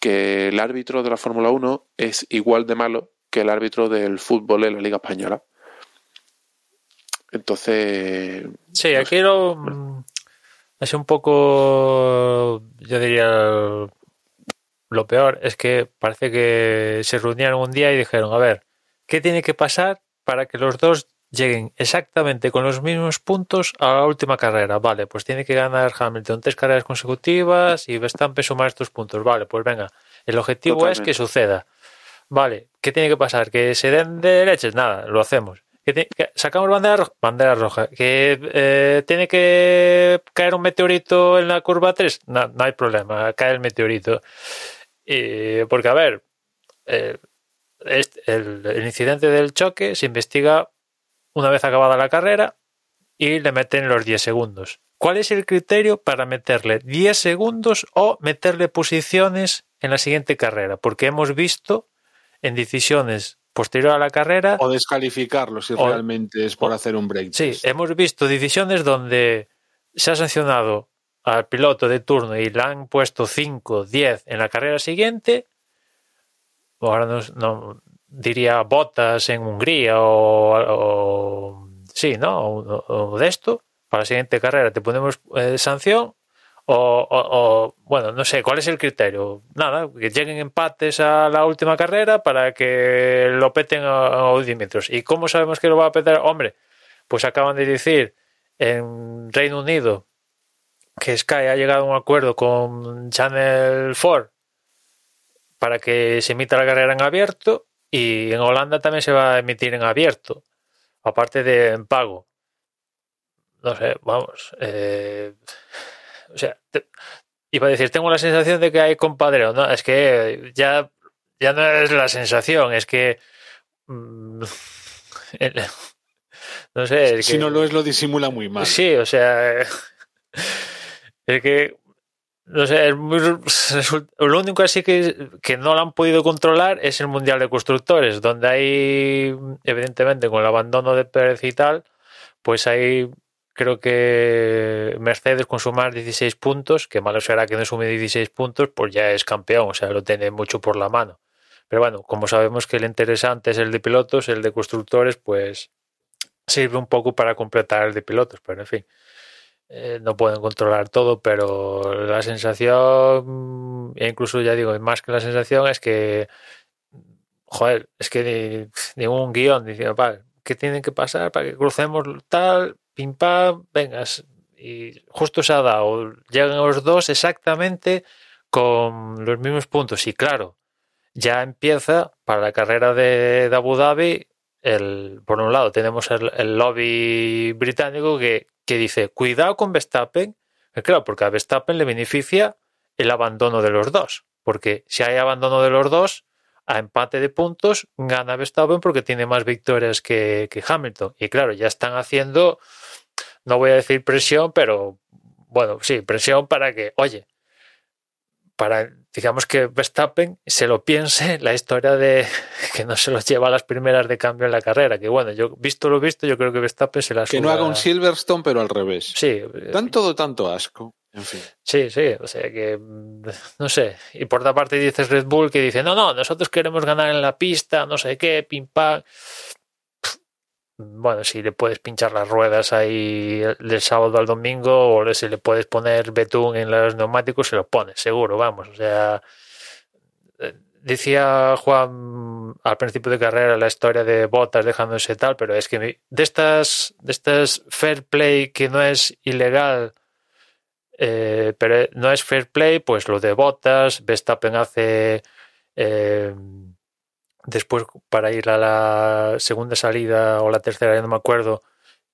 que el árbitro de la Fórmula 1 es igual de malo que el árbitro del fútbol en la Liga Española. Entonces. Sí, aquí lo. Es un poco. Yo diría. Lo peor es que parece que se reunieron un día y dijeron: A ver, ¿qué tiene que pasar para que los dos lleguen exactamente con los mismos puntos a la última carrera? Vale, pues tiene que ganar Hamilton tres carreras consecutivas y Verstappen sumar estos puntos. Vale, pues venga. El objetivo Totalmente. es que suceda. Vale, ¿qué tiene que pasar? ¿Que se den de leches? Nada, lo hacemos. ¿Que, que sacamos bandera roja? Bandera roja. ¿Que eh, tiene que caer un meteorito en la curva 3? No, hay problema, cae el meteorito. Porque, a ver, eh, el incidente del choque se investiga una vez acabada la carrera y le meten los 10 segundos. ¿Cuál es el criterio para meterle 10 segundos o meterle posiciones en la siguiente carrera? Porque hemos visto en decisiones posterior a la carrera. O descalificarlo si o, realmente es por o, hacer un break. Sí, hemos visto decisiones donde se ha sancionado al piloto de turno y le han puesto 5, 10 en la carrera siguiente. Ahora no, no diría botas en Hungría o, o sí, ¿no? O, de esto. Para la siguiente carrera te ponemos eh, sanción o, bueno, no sé, ¿cuál es el criterio? Nada, que lleguen empates a la última carrera para que lo peten a, a. ¿Y cómo sabemos que lo va a petar? Hombre, pues acaban de decir en Reino Unido que Sky ha llegado a un acuerdo con Channel 4 para que se emita la carrera en abierto y en Holanda también se va a emitir en abierto, aparte de en pago. No sé, vamos. eh, o sea, te- iba a decir, tengo la sensación de que hay compadreo. No, es que ya, ya no es la sensación, es que. mm, el- no sé. es Si que- no lo es, lo disimula muy mal. Sí, o sea, es que, no sé, es muy, lo único así que, que no lo han podido controlar es el Mundial de Constructores, donde hay, evidentemente, con el abandono de Pérez y tal, pues hay, creo que Mercedes con sumar 16 puntos, que malo será que no sume 16 puntos, pues ya es campeón, o sea, lo tiene mucho por la mano. Pero bueno, como sabemos que el interesante es el de pilotos, el de constructores, pues sirve un poco para completar el de pilotos, pero en fin, eh, no pueden controlar todo, pero la sensación, e incluso ya digo, más que la sensación es que, joder, es que ni, ni guion diciendo, vale, ¿qué tienen que pasar para que crucemos tal, pim pam, vengas? Y justo se ha dado, llegan los dos exactamente con los mismos puntos, y claro, ya empieza para la carrera de, de Abu Dhabi el, por un lado tenemos el, el lobby británico que, que dice cuidado con Verstappen, claro, porque a Verstappen le beneficia el abandono de los dos, porque si hay abandono de los dos, a empate de puntos gana Verstappen porque tiene más victorias que, que Hamilton. Y claro, ya están haciendo, no voy a decir presión, pero bueno, sí, presión para que, oye, para digamos que Verstappen se lo piense la historia de que no se los lleva a las primeras de cambio en la carrera. Que bueno, yo visto lo visto, yo creo que Verstappen se las Que no haga un Silverstone, pero al revés. Sí, eh, Dan todo tanto asco. En fin. sí, sí, o sea que mm, no sé. Y por otra parte dices Red Bull que dice, no, no, nosotros queremos ganar en la pista, no sé qué, pim pam. Bueno, si le puedes pinchar las ruedas ahí del sábado al domingo o si le puedes poner betún en los neumáticos, se lo pones, seguro, vamos. O sea, eh, decía Juan al principio de carrera la historia de botas dejándose tal, pero es que de estas, de estas fair play que no es ilegal, eh, pero no es fair play, pues lo de botas, Verstappen hace eh, después para ir a la segunda salida o la tercera, ya no me acuerdo,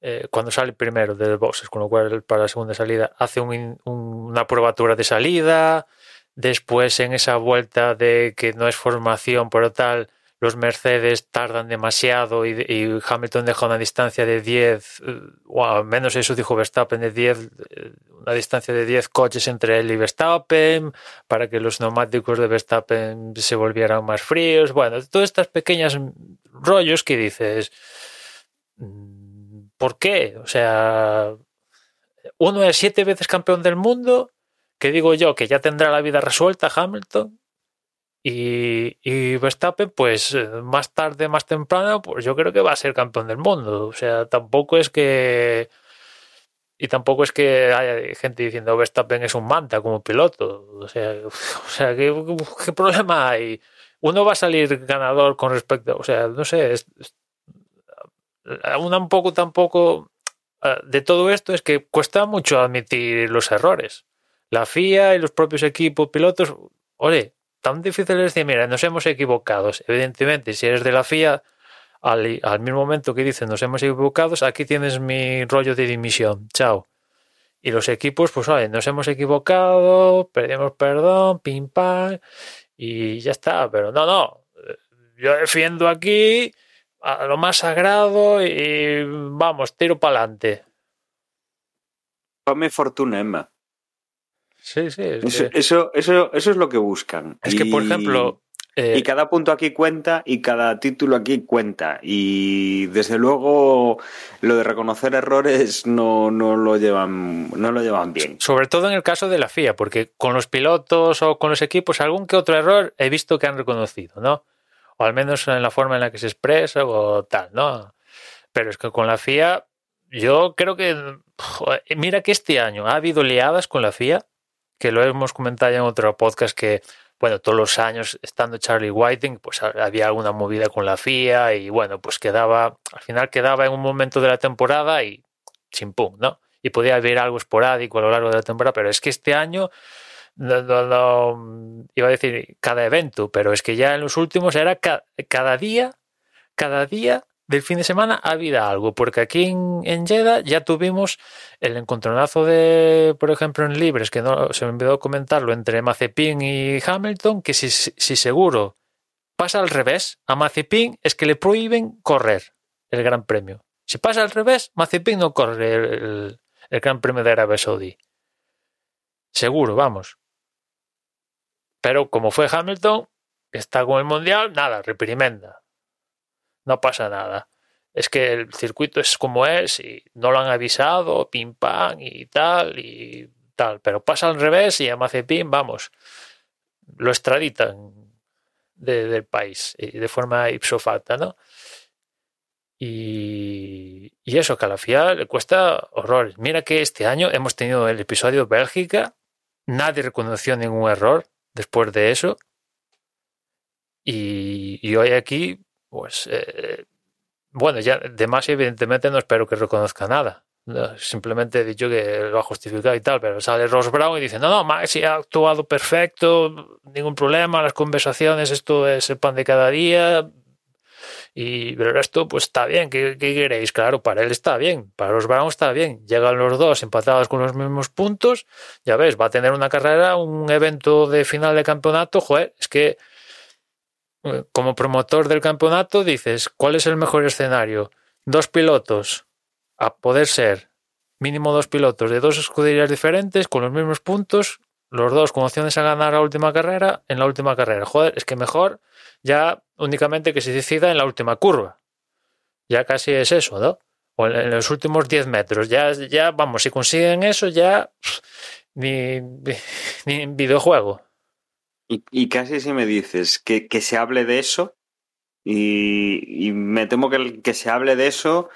eh, cuando sale primero de boxes, con lo cual para la segunda salida hace un un- una probatura de salida, después en esa vuelta de que no es formación pero tal, los Mercedes tardan demasiado y, Hamilton deja una distancia de 10, eh, o al menos eso dijo Verstappen, de 10, eh, una distancia de 10 coches entre él y Verstappen, para que los neumáticos de Verstappen se volvieran más fríos. Bueno, todas estas pequeñas rollos que dices, mm, ¿por qué? O sea, uno es siete veces campeón del mundo, que digo yo que ya tendrá la vida resuelta Hamilton, y, Verstappen, pues eh, más tarde, más temprano, pues yo creo que va a ser campeón del mundo. O sea, tampoco es que. Y tampoco es que haya gente diciendo Verstappen es un manta como piloto. O sea, ¿qué, problema hay? Uno va a salir ganador con respecto. O sea, no sé. Es, es- un poco tampoco eh, de todo esto es que cuesta mucho admitir los errores. La FIA y los propios equipos pilotos, oye, tan difícil es decir, mira, nos hemos equivocado. Evidentemente, si eres de la FIA, al, al mismo momento que dicen nos hemos equivocado, aquí tienes mi rollo de dimisión. Chao. Y los equipos, pues oye, nos hemos equivocado, pedimos perdón, pim pam, y ya está. Pero no, no. Yo defiendo aquí a lo más sagrado y vamos, tiro para adelante. Fame fortuna, Emma. Sí, sí. Es Eso, que, eso, eso, eso es lo que buscan. es que, por ejemplo. eh, Y cada punto aquí cuenta y cada título aquí cuenta. Y desde luego lo de reconocer errores no, no, lo, llevan, no lo llevan bien. Sobre todo en el caso de la FIA, porque con los pilotos o con los equipos, algún que otro error he visto que han reconocido, ¿no? O al menos en la forma en la que se expresa o tal, ¿no? Pero es que con la FIA, yo creo que. joder, mira que este año ha habido liadas con la FIA, que lo hemos comentado ya en otro podcast que. Bueno, todos los años estando Charlie Whiting, pues había alguna movida con la FIA y bueno, pues quedaba, al final quedaba en un momento de la temporada y chimpum, ¿no? y podía haber algo esporádico a lo largo de la temporada, pero es que este año no, no, iba a decir cada evento, pero es que ya en los últimos era ca, cada día, cada día del fin de semana ha habido algo, porque aquí en, en Jeddah ya tuvimos el encontronazo de, por ejemplo, en Libres, que no se me olvidó comentarlo, entre Mazepin y Hamilton, que si, seguro pasa al revés, a Mazepin es que le prohíben correr el Gran Premio. Si pasa al revés, Mazepin no corre el, el Gran Premio de Arabia Saudí. Seguro, vamos. Pero como fue Hamilton, está con el Mundial, nada, reprimenda. No pasa nada. Es que el circuito es como es y no lo han avisado, pim pam y tal y tal. Pero pasa al revés y a Mazepin, vamos, lo extraditan de, del país y de forma ipso facto, ¿no? Y, y, eso, que a la FIA le cuesta horrores. Mira que este año hemos tenido el episodio Bélgica, nadie reconoció ningún error después de eso. Y, y hoy aquí, pues, eh, bueno, ya de más evidentemente no espero que reconozca nada. Simplemente he dicho que lo ha justificado y tal, pero sale Ross Brown y dice, no, no, Maxi ha actuado perfecto, ningún problema, las conversaciones, esto es el pan de cada día, y el resto, pues está bien. ¿Qué, ¿Qué, queréis? Claro, para él está bien. Para los Brown está bien. Llegan los dos empatados con los mismos puntos. Ya ves, va a tener una carrera, un evento de final de campeonato. Joder, es que como promotor del campeonato dices, ¿cuál es el mejor escenario? Dos pilotos, a poder ser mínimo dos pilotos de dos escuderías diferentes con los mismos puntos, los dos con opciones a ganar la última carrera en la última carrera. Joder, es que mejor ya únicamente que se decida en la última curva. Ya casi es eso, ¿no? O en los últimos 10 metros. Ya, ya, vamos, si consiguen eso, ya ni, ni en videojuego. Y, y, casi si me dices que, que se hable de eso, y, y, me temo que el que se hable de eso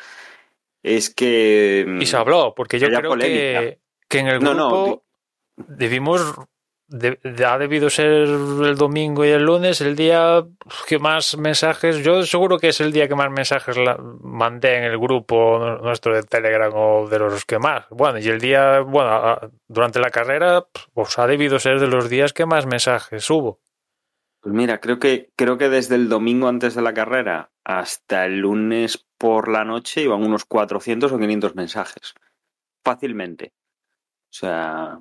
es que. Y se habló, porque yo creo que, que, en el grupo no, no, debimos ha debido ser el domingo y el lunes el día que más mensajes, yo seguro que es el día que más mensajes mandé en el grupo nuestro de Telegram o de los que más. Bueno, y el día, bueno, durante la carrera, pues ha debido ser de los días que más mensajes hubo. Pues mira, creo que, creo que desde el domingo antes de la carrera hasta el lunes por la noche iban unos 400 o 500 mensajes. Fácilmente. O sea,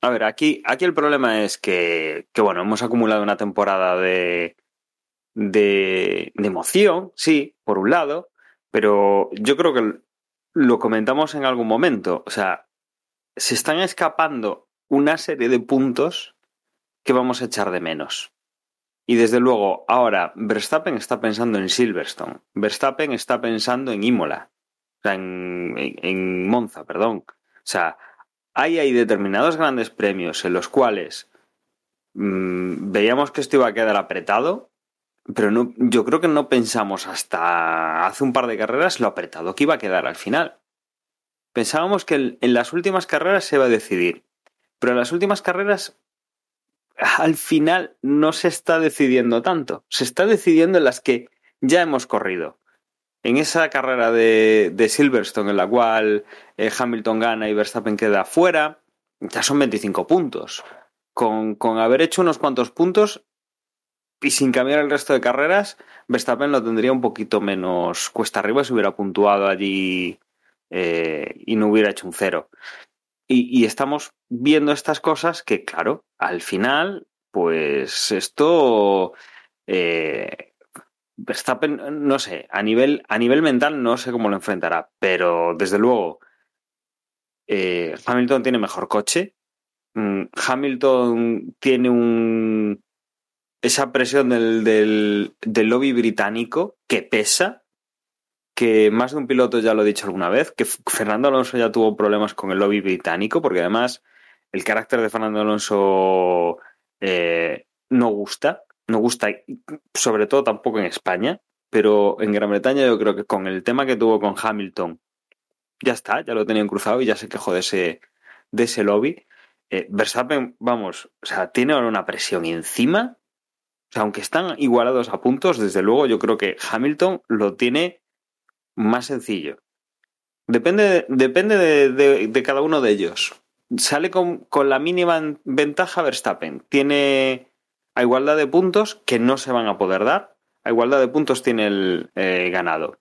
a ver, aquí, aquí el problema es que, que, bueno, hemos acumulado una temporada de, de, emoción, sí, por un lado, pero yo creo que lo comentamos en algún momento. O sea, se están escapando una serie de puntos que vamos a echar de menos. Y desde luego, ahora Verstappen está pensando en Silverstone, Verstappen está pensando en Imola, o sea, en, en, en Monza, perdón. O sea, hay, hay determinados grandes premios en los cuales mmm, veíamos que esto iba a quedar apretado, pero no, yo creo que no pensamos hasta hace un par de carreras lo apretado que iba a quedar al final. Pensábamos que en las últimas carreras se iba a decidir, pero en las últimas carreras al final no se está decidiendo tanto, se está decidiendo en las que ya hemos corrido en esa carrera de, Silverstone en la cual eh, Hamilton gana y Verstappen queda fuera, ya son 25 puntos. Con, haber hecho unos cuantos puntos y sin cambiar el resto de carreras, Verstappen lo tendría un poquito menos cuesta arriba si hubiera puntuado allí eh, y no hubiera hecho un cero. Y, y estamos viendo estas cosas que, claro, al final, pues esto... Eh, Verstappen, no sé, a nivel, a nivel mental no sé cómo lo enfrentará, pero desde luego eh, Hamilton tiene mejor coche. Mm, Hamilton tiene un esa presión del, del, del, lobby británico que pesa, que más de un piloto ya lo he dicho alguna vez, que Fernando Alonso ya tuvo problemas con el lobby británico, porque además el carácter de Fernando Alonso eh, no gusta, no gusta, sobre todo tampoco en España, pero en Gran Bretaña yo creo que con el tema que tuvo con Hamilton, ya está, ya lo tenían cruzado y ya se quejó de ese, de ese lobby. Eh, Verstappen, vamos, o sea, tiene ahora una presión encima. O sea, aunque están igualados a puntos, desde luego yo creo que Hamilton lo tiene más sencillo. Depende, depende de, de- cada uno de ellos. Sale con, con la mínima ventaja Verstappen. Tiene a igualdad de puntos que no se van a poder dar. A igualdad de puntos tiene el eh, ganado.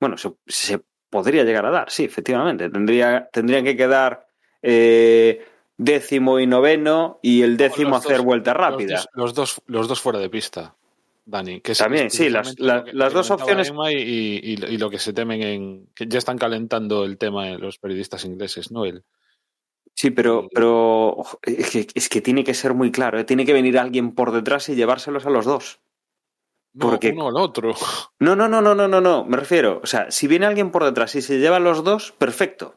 Bueno, se, se podría llegar a dar, sí, efectivamente. Tendría, tendrían que quedar eh, décimo y noveno y el décimo hacer dos- vuelta Los rápida. dos, los dos, los dos fuera de pista, Dani. Que También, sí, las- la- que- las dos opciones- Y, y- y lo que se temen en. que ya están calentando el tema en los periodistas ingleses, ¿no? El, Sí, pero, pero es, que, es que tiene que ser muy claro. ¿eh? Tiene que venir alguien por detrás y llevárselos a los dos. no, Porque- uno al otro. No, no, no, no, no, no, no. Me refiero. O sea, si viene alguien por detrás y se lleva a los dos, perfecto.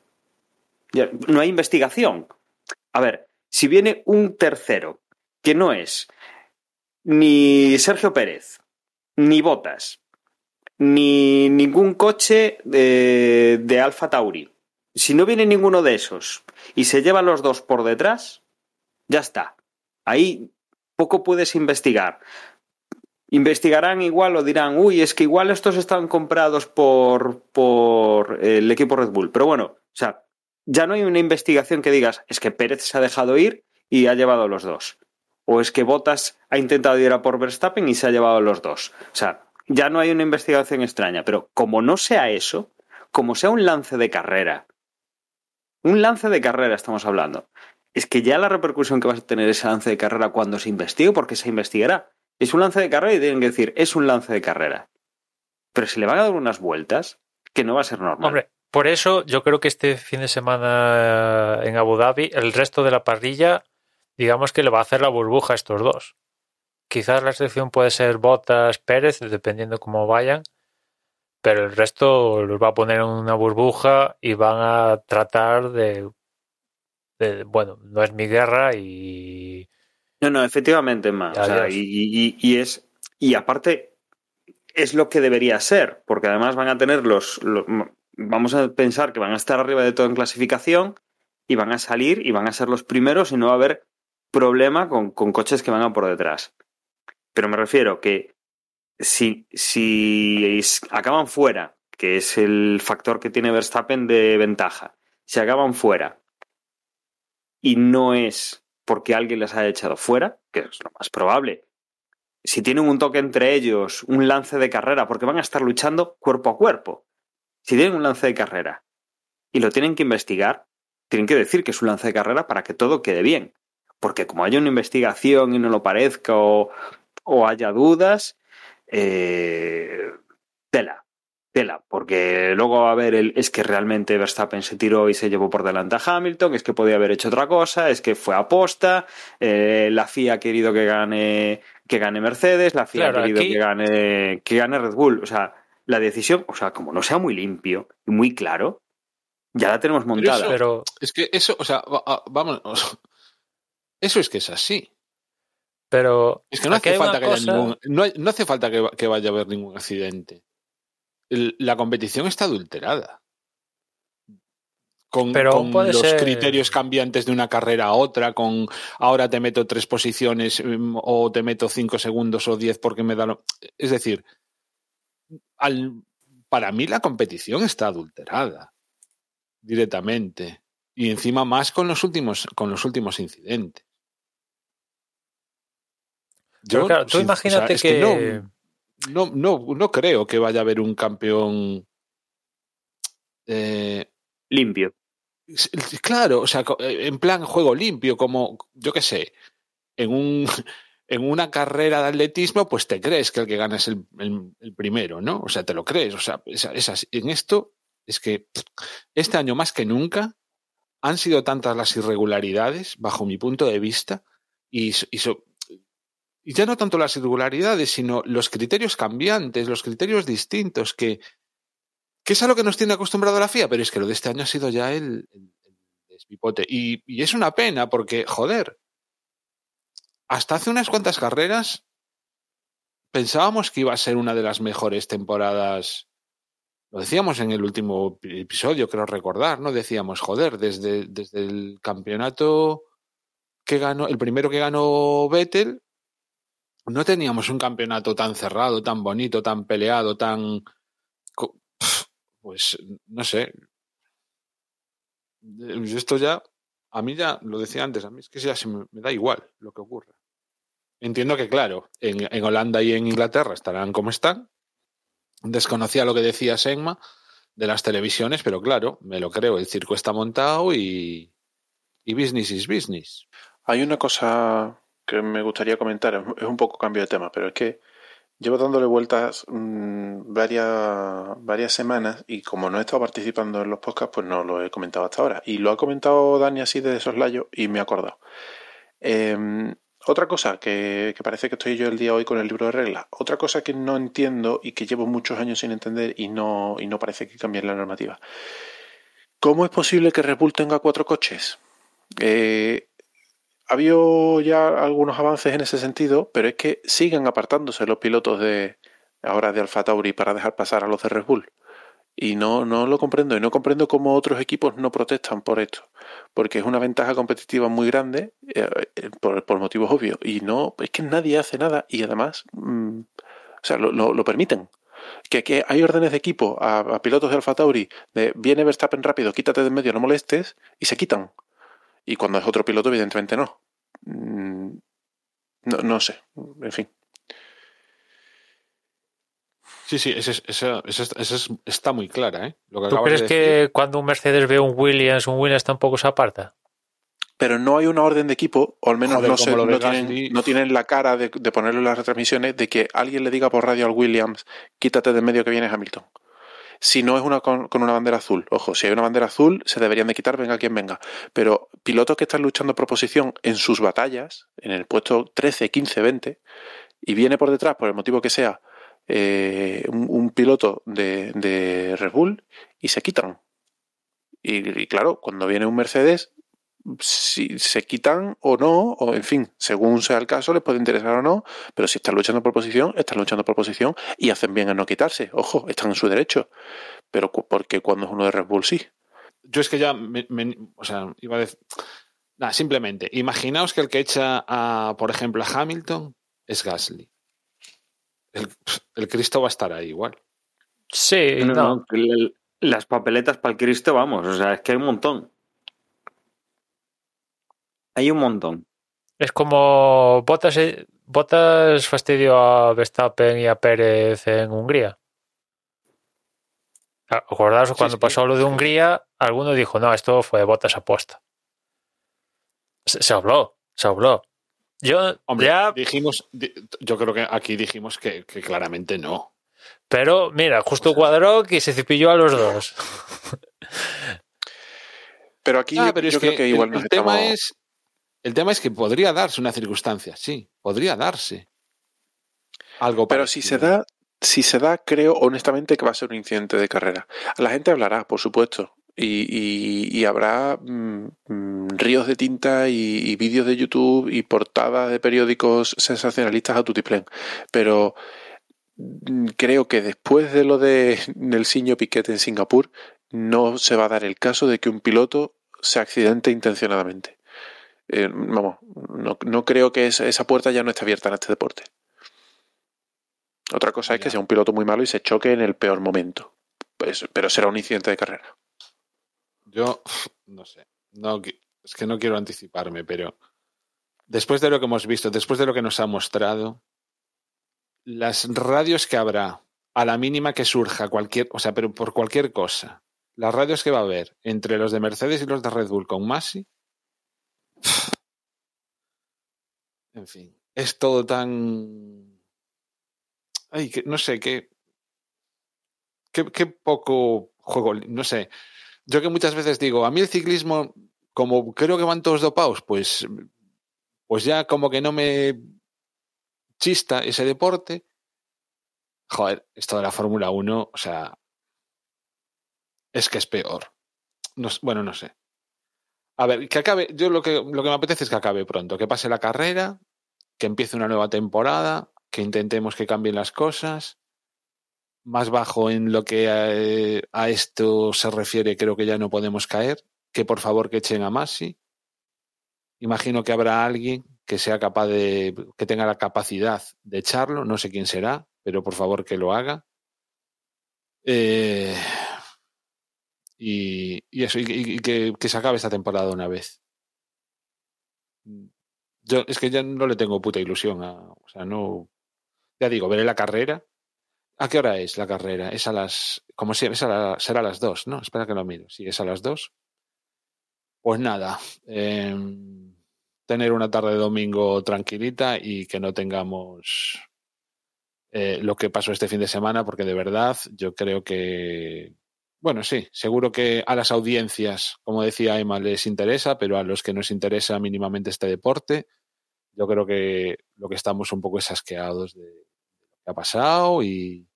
Ya, no hay investigación. A ver, si viene un tercero que no es ni Sergio Pérez, ni Botas, ni ningún coche de, de Alfa Tauri. Si no viene ninguno de esos y se lleva los dos por detrás, ya está. Ahí poco puedes investigar. Investigarán igual o dirán, uy, es que igual estos están comprados por, por el equipo Red Bull. Pero bueno, o sea, ya no hay una investigación que digas, es que Pérez se ha dejado ir y ha llevado los dos. O es que Bottas ha intentado ir a por Verstappen y se ha llevado los dos. O sea, ya no hay una investigación extraña. Pero como no sea eso, como sea un lance de carrera, un lance de carrera estamos hablando, es que ya la repercusión que vas a tener ese lance de carrera cuando se investigue, porque se investigará. Es un lance de carrera y tienen que decir, es un lance de carrera. Pero si le van a dar unas vueltas, que no va a ser normal. Hombre, por eso yo creo que este fin de semana en Abu Dhabi, el resto de la parrilla, digamos que le va a hacer la burbuja a estos dos. Quizás la excepción puede ser Botas, Pérez, dependiendo cómo vayan, pero el resto los va a poner en una burbuja y van a tratar de, de- bueno, no es mi guerra y No, no, efectivamente, más. O sea, y- y es. Y aparte, es lo que debería ser, porque además van a tener los, los- Vamos a pensar que van a estar arriba de todo en clasificación y van a salir y van a ser los primeros y no va a haber problema con, con coches que van a por detrás. Pero me refiero que si, si acaban fuera, que es el factor que tiene Verstappen de ventaja, si acaban fuera y no es porque alguien les haya echado fuera, que es lo más probable. Si tienen un toque entre ellos, un lance de carrera, porque van a estar luchando cuerpo a cuerpo. Si tienen un lance de carrera y lo tienen que investigar, tienen que decir que es un lance de carrera para que todo quede bien. Porque como haya una investigación y no lo parezca o, o haya dudas, eh, tela, tela, porque luego va a haber el es que realmente Verstappen se tiró y se llevó por delante a Hamilton, es que podía haber hecho otra cosa, es que fue aposta, eh, la FIA ha querido que gane que gane Mercedes, la FIA Claro, ha querido aquí- que gane que gane Red Bull, o sea, la decisión, o sea, como no sea muy limpio y muy claro, ya la tenemos montada. eso- pero Es que eso, o sea, vamos. Eso es que es así. Pero Es que no hace falta que haya ningún. No, hay- no hace falta que, va- que vaya a haber ningún accidente. El- la competición está adulterada. Con, Pero con puede los ser- criterios cambiantes de una carrera a otra, con ahora te meto tres posiciones mm, o te meto cinco segundos o diez porque me da lo... Es decir, al, para mí la competición está adulterada directamente. Y encima más con los últimos, con los últimos incidentes. Pero claro, tú sin- imagínate es que, no, no, no, no creo que vaya a haber un campeón. eh, Limpio. claro, o sea, eh, en plan juego limpio, como, yo qué sé, en un. En una carrera de atletismo, pues te crees que el que gana es el, el- el primero, ¿no? O sea, te lo crees. O sea, es, es así. en esto es que este año más que nunca han sido tantas las irregularidades, bajo mi punto de vista, y, y so- y ya no tanto las irregularidades, sino los criterios cambiantes, los criterios distintos, que, que es a lo que nos tiene acostumbrado la FIA, pero es que lo de este año ha sido ya el, el-. Y, y es una pena porque, joder, hasta hace unas cuantas carreras pensábamos que iba a ser una de las mejores temporadas. Lo decíamos en el último episodio, creo recordar, ¿no? Decíamos, joder, desde, desde el campeonato que ganó, el primero que ganó Vettel, no teníamos un campeonato tan cerrado, tan bonito, tan peleado, tan. pues no sé. Esto ya, a mí ya, lo decía antes, a mí es que ya se me, da igual lo que ocurra. Entiendo que, claro, en, en Holanda y en Inglaterra estarán como están. Desconocía lo que decía Senma de las televisiones, pero claro, me lo creo, el circo está montado y, y business is business. Hay una cosa que me gustaría comentar, es- un poco cambio de tema, pero es que llevo dándole vueltas mm, varias, varias semanas y como no he estado participando en los podcasts, pues no lo he comentado hasta ahora. Y lo ha comentado Dani así de soslayo y me he acordado. Eh, otra cosa que, que parece que estoy yo el día hoy con el libro de reglas, otra cosa que no entiendo y que llevo muchos años sin entender y no, y no parece que cambie la normativa. ¿Cómo es posible que Red tenga cuatro coches? Eh, ha habido ya algunos avances en ese sentido, pero es que siguen apartándose los pilotos de ahora de Alfa Tauri para dejar pasar a los de Red Bull. Y no, no lo comprendo. Y no comprendo cómo otros equipos no protestan por esto. Porque es una ventaja competitiva muy grande eh, eh, por, por motivos obvios. Y no, es que nadie hace nada. Y además, mm, o sea, lo, lo- permiten. Que, que hay órdenes de equipo a, a pilotos de Alfa Tauri de viene Verstappen rápido, quítate de en medio, no molestes, y se quitan. Y cuando es otro piloto, evidentemente no. Mm, No, no sé. En fin. Sí, sí, esa, es- esa, esa, es- esa es- está muy clara, ¿eh? Lo que ¿Tú crees de que cuando un Mercedes ve un Williams, un Williams tampoco se aparta? Pero no hay una orden de equipo, o al menos Joder, no, se- no, tienen, no tienen la cara de, de ponerlo en las retransmisiones de que alguien le diga por radio al Williams, quítate de medio que viene Hamilton. Si no es una con, una bandera azul, ojo, si hay una bandera azul, se deberían de quitar, venga quien venga. Pero pilotos que están luchando por posición en sus batallas, en el puesto 13, 15, 20, y viene por detrás, por el motivo que sea, eh, un, piloto de, de Red Bull y se quitan. Y claro, cuando viene un Mercedes, si se quitan o no, o en fin, según sea el caso, les puede interesar o no, pero si están luchando por posición, están luchando por posición y hacen bien en no quitarse. Ojo, están en su derecho. Pero porque cuando es uno de Red Bull, sí. Yo es que ya, me- me- o sea, iba a decir... Nada, simplemente, imaginaos que el que echa, a, por ejemplo, a Hamilton es Gasly. El, el Cristo va a estar ahí igual. Sí, No, no. no, que le- las papeletas para el Cristo, vamos, o sea, es que hay un montón. Hay un montón. Es como Botas, Botas fastidió a Verstappen y a Pérez en Hungría. Acordaos Sí, cuando sí. pasó lo de Hungría, alguno dijo, no, esto fue Botas aposta. Se, se habló, se habló. Yo Hombre, ya, dijimos, di- yo creo que aquí dijimos que, que claramente no. pero mira, justo cuadró que se cepilló a los dos. Pero aquí Ah, yo, pero es yo creo que que igual el, el tema estamos- es el tema es que podría darse una circunstancia, sí, podría darse. Algo Pero si se da, si se da, creo honestamente que va a ser un incidente de carrera. La gente hablará, por supuesto, y, y- y habrá mm, mm, ríos de tinta y, y vídeos de YouTube y portadas de periódicos sensacionalistas a tutiplén. Pero mm, creo que después de lo de del Siño Piquet en Singapur, no se va a dar el caso de que un piloto se accidente intencionadamente. Eh, vamos, no, no creo que esa, esa puerta ya no esté abierta en este deporte. Otra cosa es que sea un piloto muy malo y se choque en el peor momento. Pues, pero será un incidente de carrera. Yo no sé, no es que no quiero anticiparme, pero después de lo que hemos visto, después de lo que nos ha mostrado, las radios que habrá a la mínima que surja cualquier, o sea, pero por cualquier cosa, las radios que va a haber entre los de Mercedes y los de Red Bull con Masi, en fin, es todo tan, ay, que no sé, qué, qué, poco juego, no sé. Yo que muchas veces digo, a mí el ciclismo, como creo que van todos dopados, pues, pues ya como que no me chista ese deporte. Joder, esto de la Fórmula 1, o sea, es que es peor. No, bueno, no sé. A ver, que acabe, yo lo que, lo que me apetece es que acabe pronto, que pase la carrera, que empiece una nueva temporada, que intentemos que cambien las cosas. Más bajo en lo que eh, a esto se refiere, creo que ya no podemos caer. Que por favor que echen a Masi. Imagino que habrá alguien que sea capaz de, que tenga la capacidad de echarlo, no sé quién será, pero por favor que lo haga. Eh, y, y eso, y, que, que se acabe esta temporada una vez. Yo es que ya no le tengo puta ilusión a, o sea, no, ya digo, veré la carrera. ¿A qué hora es la carrera? Es a las, como si, es a será a las dos, ¿no? Espera que lo miro. Sí, es a las dos. Pues nada, em, tener una tarde de domingo tranquilita y que no tengamos eh, lo que pasó este fin de semana, porque de verdad yo creo que, bueno, sí, seguro que a las audiencias, como decía Emma, les interesa, pero a los que nos interesa mínimamente este deporte, yo creo que lo que estamos un poco es asqueados de, lo que ha pasado y,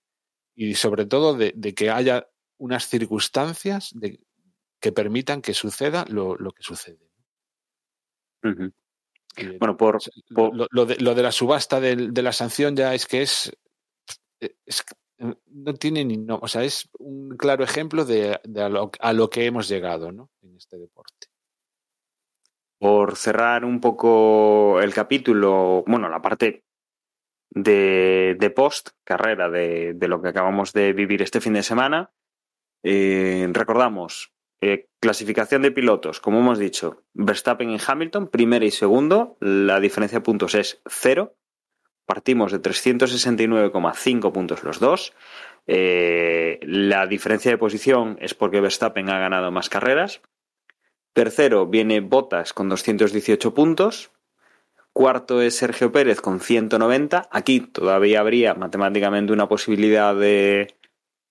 y sobre todo de, de que haya unas circunstancias de, que permitan que suceda lo, lo que sucede. Y Bueno, por, por- lo, lo de, lo de la subasta de, la sanción ya es que es, no tiene ni no, o sea, es un claro ejemplo de, de a, lo, a lo que hemos llegado, ¿no? En este deporte. por cerrar un poco el capítulo, bueno, la parte de, de post carrera de, de lo que acabamos de vivir este fin de semana, eh, recordamos, eh, clasificación de pilotos, como hemos dicho, Verstappen y Hamilton, primero y segundo, la diferencia de puntos es cero, partimos de 369,5 puntos los dos, Eh, la diferencia de posición es porque Verstappen ha ganado más carreras, Tercero viene Bottas con 218 puntos. Cuarto es Sergio Pérez con 190. Aquí todavía habría matemáticamente una posibilidad de,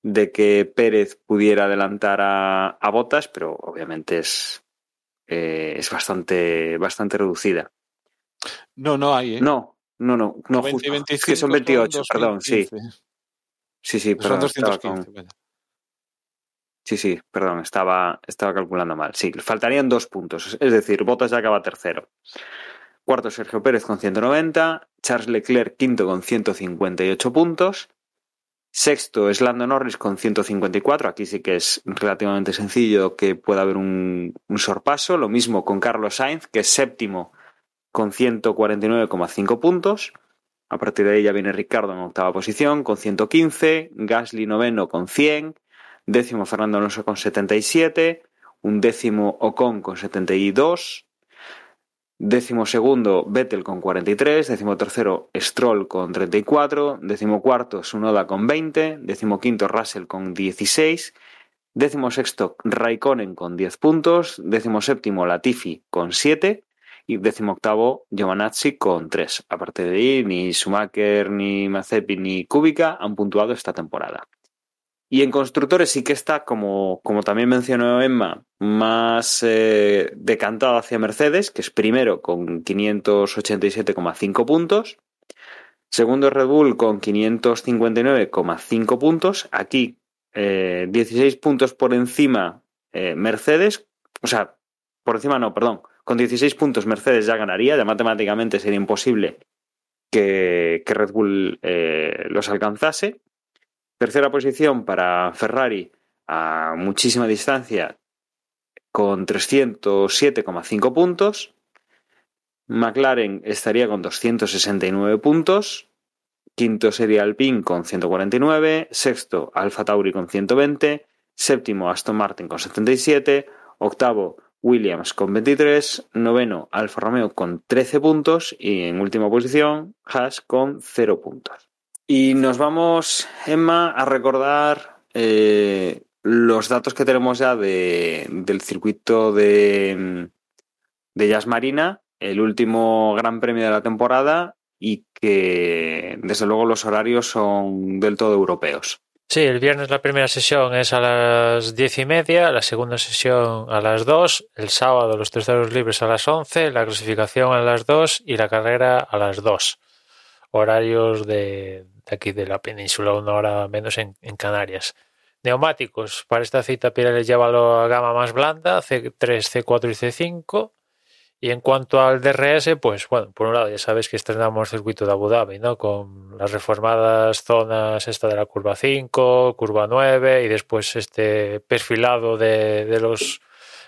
de que Pérez pudiera adelantar a, a Bottas, pero obviamente es, eh, es bastante, bastante reducida. No, no hay, ¿eh? No, no, no, no 20 y justo. 25 Es que son 28, perdón, sí. 2015. Sí, sí, Son perdón, estaba 215. con- vaya. Sí, sí, perdón, estaba, estaba calculando mal. Sí, faltarían dos puntos. Es decir, Bottas ya acaba tercero. Cuarto, Sergio Pérez con 190. Charles Leclerc, quinto con 158 puntos. Sexto es Lando Norris con 154. Aquí sí que es relativamente sencillo que pueda haber un, un sorpaso. Lo mismo con Carlos Sainz, que es séptimo con 149,5 puntos. A partir de ahí ya viene Ricardo en octava posición con 115. Gasly noveno con 100 décimo Fernando Alonso con 77, un décimo Ocon con 72, décimo segundo Vettel con 43, décimo tercero Stroll con 34, décimo cuarto Sunoda con 20, décimo quinto Russell con 16, décimo sexto Raikkonen con 10 puntos, décimo séptimo Latifi con 7 y décimo octavo Giovanazzi con 3. A partir de ahí ni Schumacher, ni Mazepin, ni Kubica han puntuado esta temporada. Y en constructores sí que está, como, como también mencionó Emma, más eh, decantado hacia Mercedes, que es primero con 587,5 puntos. Segundo Red Bull con 559,5 puntos. Aquí eh, 16 puntos por encima eh, Mercedes. O sea, por encima no, perdón. Con 16 puntos Mercedes ya ganaría. Ya matemáticamente sería imposible que, Red Bull eh, los alcanzase. Tercera posición para Ferrari a muchísima distancia con 307,5 puntos. McLaren estaría con 269 puntos. Quinto sería Alpine con 149. Sexto Alfa Tauri con 120. Séptimo Aston Martin con 77. Octavo Williams con 23. Noveno Alfa Romeo con 13 puntos. Y en última posición Haas con 0 puntos. Y nos vamos, Emma, a recordar eh, los datos que tenemos ya de, del circuito de, de Jazz Marina, el último gran premio de la temporada y que desde luego los horarios son del todo europeos. Sí, el viernes la primera sesión es a las diez y media, la segunda sesión a las dos, el sábado los terceros libres a las once, la clasificación a las dos y la carrera a las dos. Horarios de, aquí de la península, una hora menos en, en Canarias. Neumáticos, para esta cita Pirelli lleva la gama más blanda, C3, C4 y C5. Y en cuanto al DRS, pues bueno, por un lado ya sabes que estrenamos circuito de Abu Dhabi, ¿no? Con las reformadas zonas esta de la curva 5, curva 9 y después este perfilado de, de los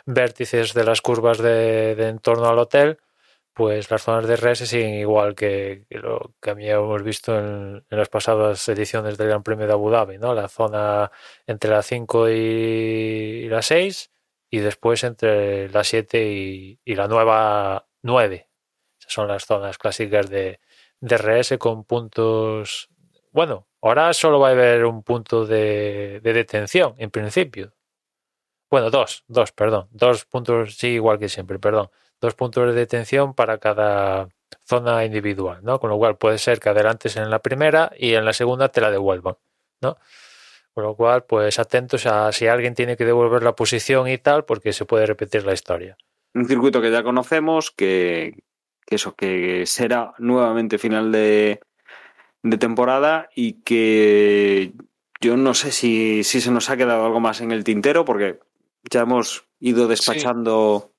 vértices de las curvas de, de en torno al hotel, pues las zonas de RS siguen igual que, que lo que habíamos visto en, en, las pasadas ediciones del Gran Premio de Abu Dhabi, ¿no? La zona entre la 5 y, y la 6 y después entre la 7 y, la nueva 9. Esas son las zonas clásicas de, de RS con puntos... Bueno, ahora solo va a haber un punto de, de detención, en principio. Bueno, dos, dos, perdón. Dos puntos, sí, igual que siempre, perdón dos puntos de detención para cada zona individual, ¿no? Con lo cual puede ser que adelantes en la primera y en la segunda te la devuelvan, ¿no? Con lo cual, pues atentos a si alguien tiene que devolver la posición y tal, porque se puede repetir la historia. Un circuito que ya conocemos, que, que eso, que será nuevamente final de, de temporada y que yo no sé si, si se nos ha quedado algo más en el tintero, porque ya hemos ido despachando. Sí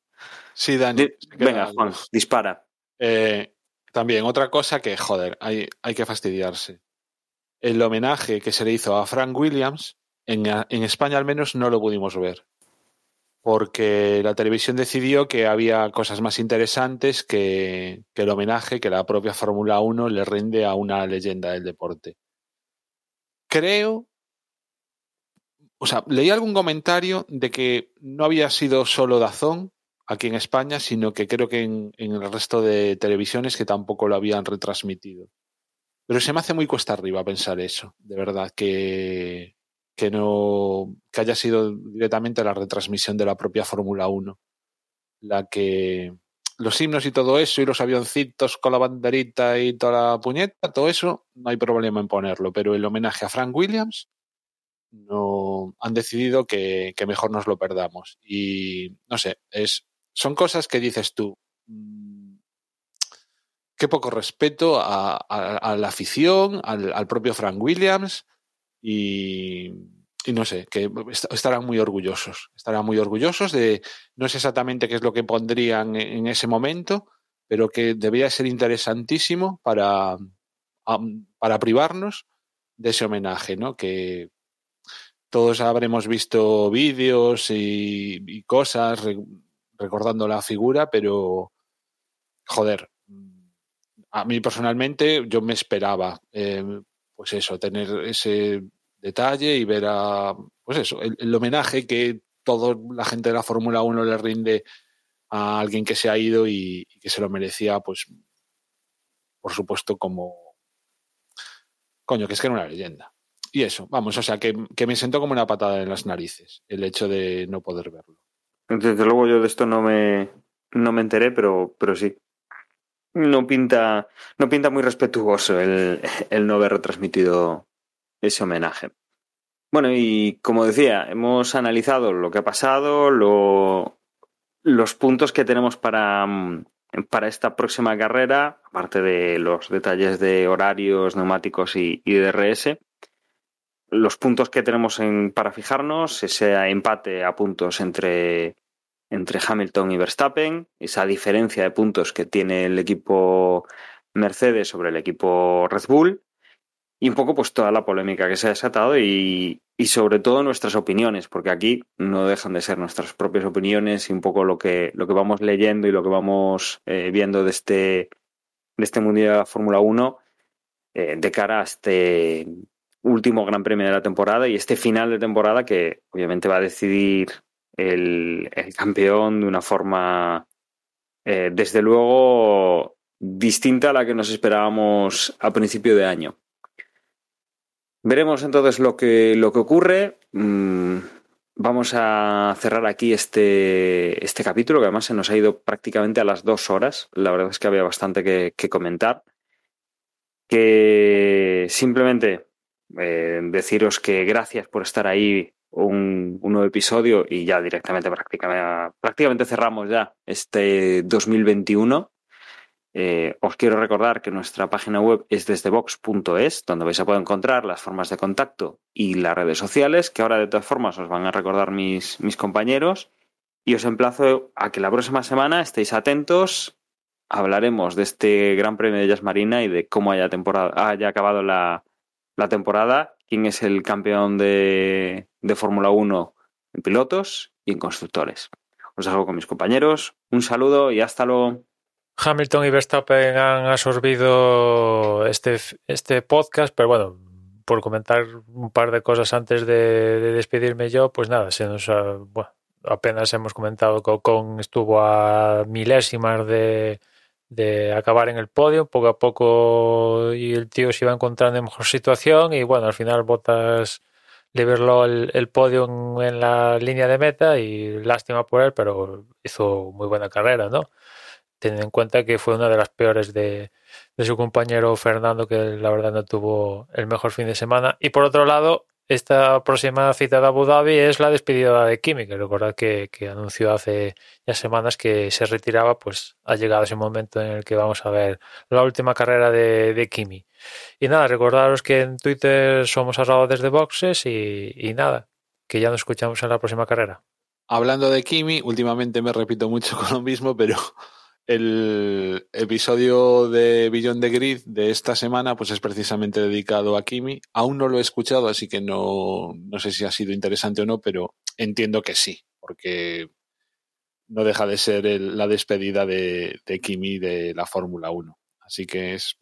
Sí, Dani. Venga, Juan, dispara. Eh, también, otra cosa que, joder, hay, hay que fastidiarse. El homenaje que se le hizo a Frank Williams, en, España al menos no lo pudimos ver. Porque la televisión decidió que había cosas más interesantes que, el homenaje que la propia Fórmula 1 le rinde a una leyenda del deporte. Creo o sea, leí algún comentario de que no había sido solo Dazón, aquí en España, sino que creo que en, el resto de televisiones que tampoco lo habían retransmitido. Pero se me hace muy cuesta arriba pensar eso, de verdad, que, que no que haya sido directamente la retransmisión de la propia Fórmula 1 la que los himnos y todo eso y los avioncitos con la banderita y toda la puñeta, todo eso no hay problema en ponerlo, pero el homenaje a Frank Williams no han decidido que, que mejor nos lo perdamos y no sé, es son cosas que dices tú. Qué poco respeto a, la afición, al, propio Frank Williams y, no sé, que estarán muy orgullosos. Estarán muy orgullosos de, no sé exactamente qué es lo que pondrían en ese momento, pero que debería ser interesantísimo para, para privarnos de ese homenaje, ¿no? Que todos habremos visto vídeos y cosas recordando la figura, pero joder, a mí personalmente yo me esperaba, eh, pues eso, tener ese detalle y ver a, pues eso, el, homenaje que toda la gente de la Fórmula 1 le rinde a alguien que se ha ido y, y, que se lo merecía, pues, por supuesto, como, coño, que es que era una leyenda. Y eso, vamos, o sea, que, que me sentó como una patada en las narices el hecho de no poder verlo. Desde luego yo de esto no me, no me enteré, pero, pero sí. No pinta, no pinta muy respetuoso el, no haber retransmitido ese homenaje. Bueno, y como decía, hemos analizado lo que ha pasado, lo, los puntos que tenemos para, para esta próxima carrera, aparte de los detalles de horarios, neumáticos y, y DRS, los puntos que tenemos en, para fijarnos, ese empate a puntos entre, entre Hamilton y Verstappen, esa diferencia de puntos que tiene el equipo Mercedes sobre el equipo Red Bull, y un poco pues toda la polémica que se ha desatado y, y sobre todo nuestras opiniones, porque aquí no dejan de ser nuestras propias opiniones y un poco lo que, lo que vamos leyendo y lo que vamos eh, viendo de este, de este Mundial de la Fórmula 1 eh, de cara a este último Gran Premio de la temporada y este final de temporada que obviamente va a decidir el, campeón de una forma, eh, desde luego, distinta a la que nos esperábamos a principio de año. Veremos entonces lo que, lo que ocurre. Mm, vamos a cerrar aquí este, este capítulo, que además se nos ha ido prácticamente a las dos horas. La verdad es que había bastante que, que comentar. Que simplemente eh, deciros que gracias por estar ahí un, nuevo episodio y ya directamente prácticamente, prácticamente cerramos ya este 2021. Eh, os quiero recordar que nuestra página web es desdebox.es, donde vais a poder encontrar las formas de contacto y las redes sociales, que ahora de todas formas os van a recordar mis, mis compañeros. Y os emplazo a que la próxima semana estéis atentos. Hablaremos de este Gran Premio de Jazz Marina y de cómo haya, temporada, haya acabado la, la temporada, quién es el campeón de, de Fórmula 1 en pilotos y en constructores. Os dejo con mis compañeros. Un saludo y hasta luego. Hamilton y Verstappen han absorbido este, este podcast, pero bueno, por comentar un par de cosas antes de, de despedirme yo, pues nada, se nos ha, apenas hemos comentado que Ocon estuvo a milésimas de, de acabar en el podio, poco a poco y el tío se iba encontrando en mejor situación y bueno, al final Botas liberó el, el podio en, la línea de meta y lástima por él, pero hizo muy buena carrera, ¿no? Teniendo en cuenta que fue una de las peores de, de su compañero Fernando, que la verdad no tuvo el mejor fin de semana. Y por otro lado, esta próxima cita de Abu Dhabi es la despedida de Kimi, que recordad que, que, anunció hace ya semanas que se retiraba, pues ha llegado ese momento en el que vamos a ver la última carrera de, de Kimi. Y nada, recordaros que en Twitter somos arroba desde boxes y, y nada, que ya nos escuchamos en la próxima carrera. Hablando de Kimi, últimamente me repito mucho con lo mismo, pero el episodio de Billón de Grid de esta semana pues es precisamente dedicado a Kimi. Aún no lo he escuchado, así que no, no sé si ha sido interesante o no, pero entiendo que sí, porque no deja de ser la despedida de, de, Kimi de la Fórmula 1. Así que es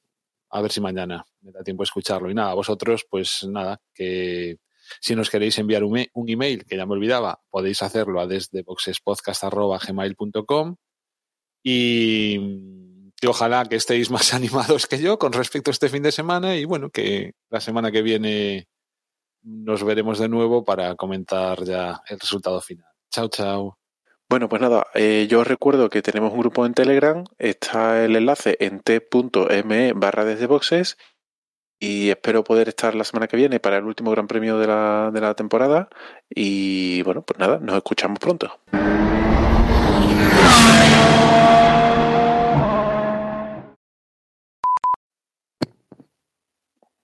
a ver si mañana me da tiempo a escucharlo. Y nada, vosotros, pues nada, que si nos queréis enviar un, un email, que ya me olvidaba, podéis hacerlo a desde boxespodcast.gmail.com y ojalá que estéis más animados que yo con respecto a este fin de semana y bueno, que la semana que viene nos veremos de nuevo para comentar ya el resultado final. Chao, chao. Bueno, pues nada, eh, yo os recuerdo que tenemos un grupo en Telegram, está el enlace en t.me barra desde boxes y espero poder estar la semana que viene para el último gran premio de la, de la temporada y bueno, pues nada, nos escuchamos pronto.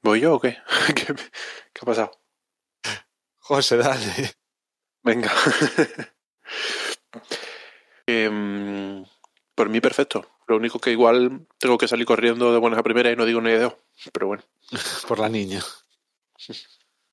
¿Voy yo o qué? ¿Qué, qué ha pasado? José, dale. Venga. eh, por mí, perfecto. Lo único que igual tengo que salir corriendo de buenas a primeras y no digo ni de dos. Pero bueno. por la niña.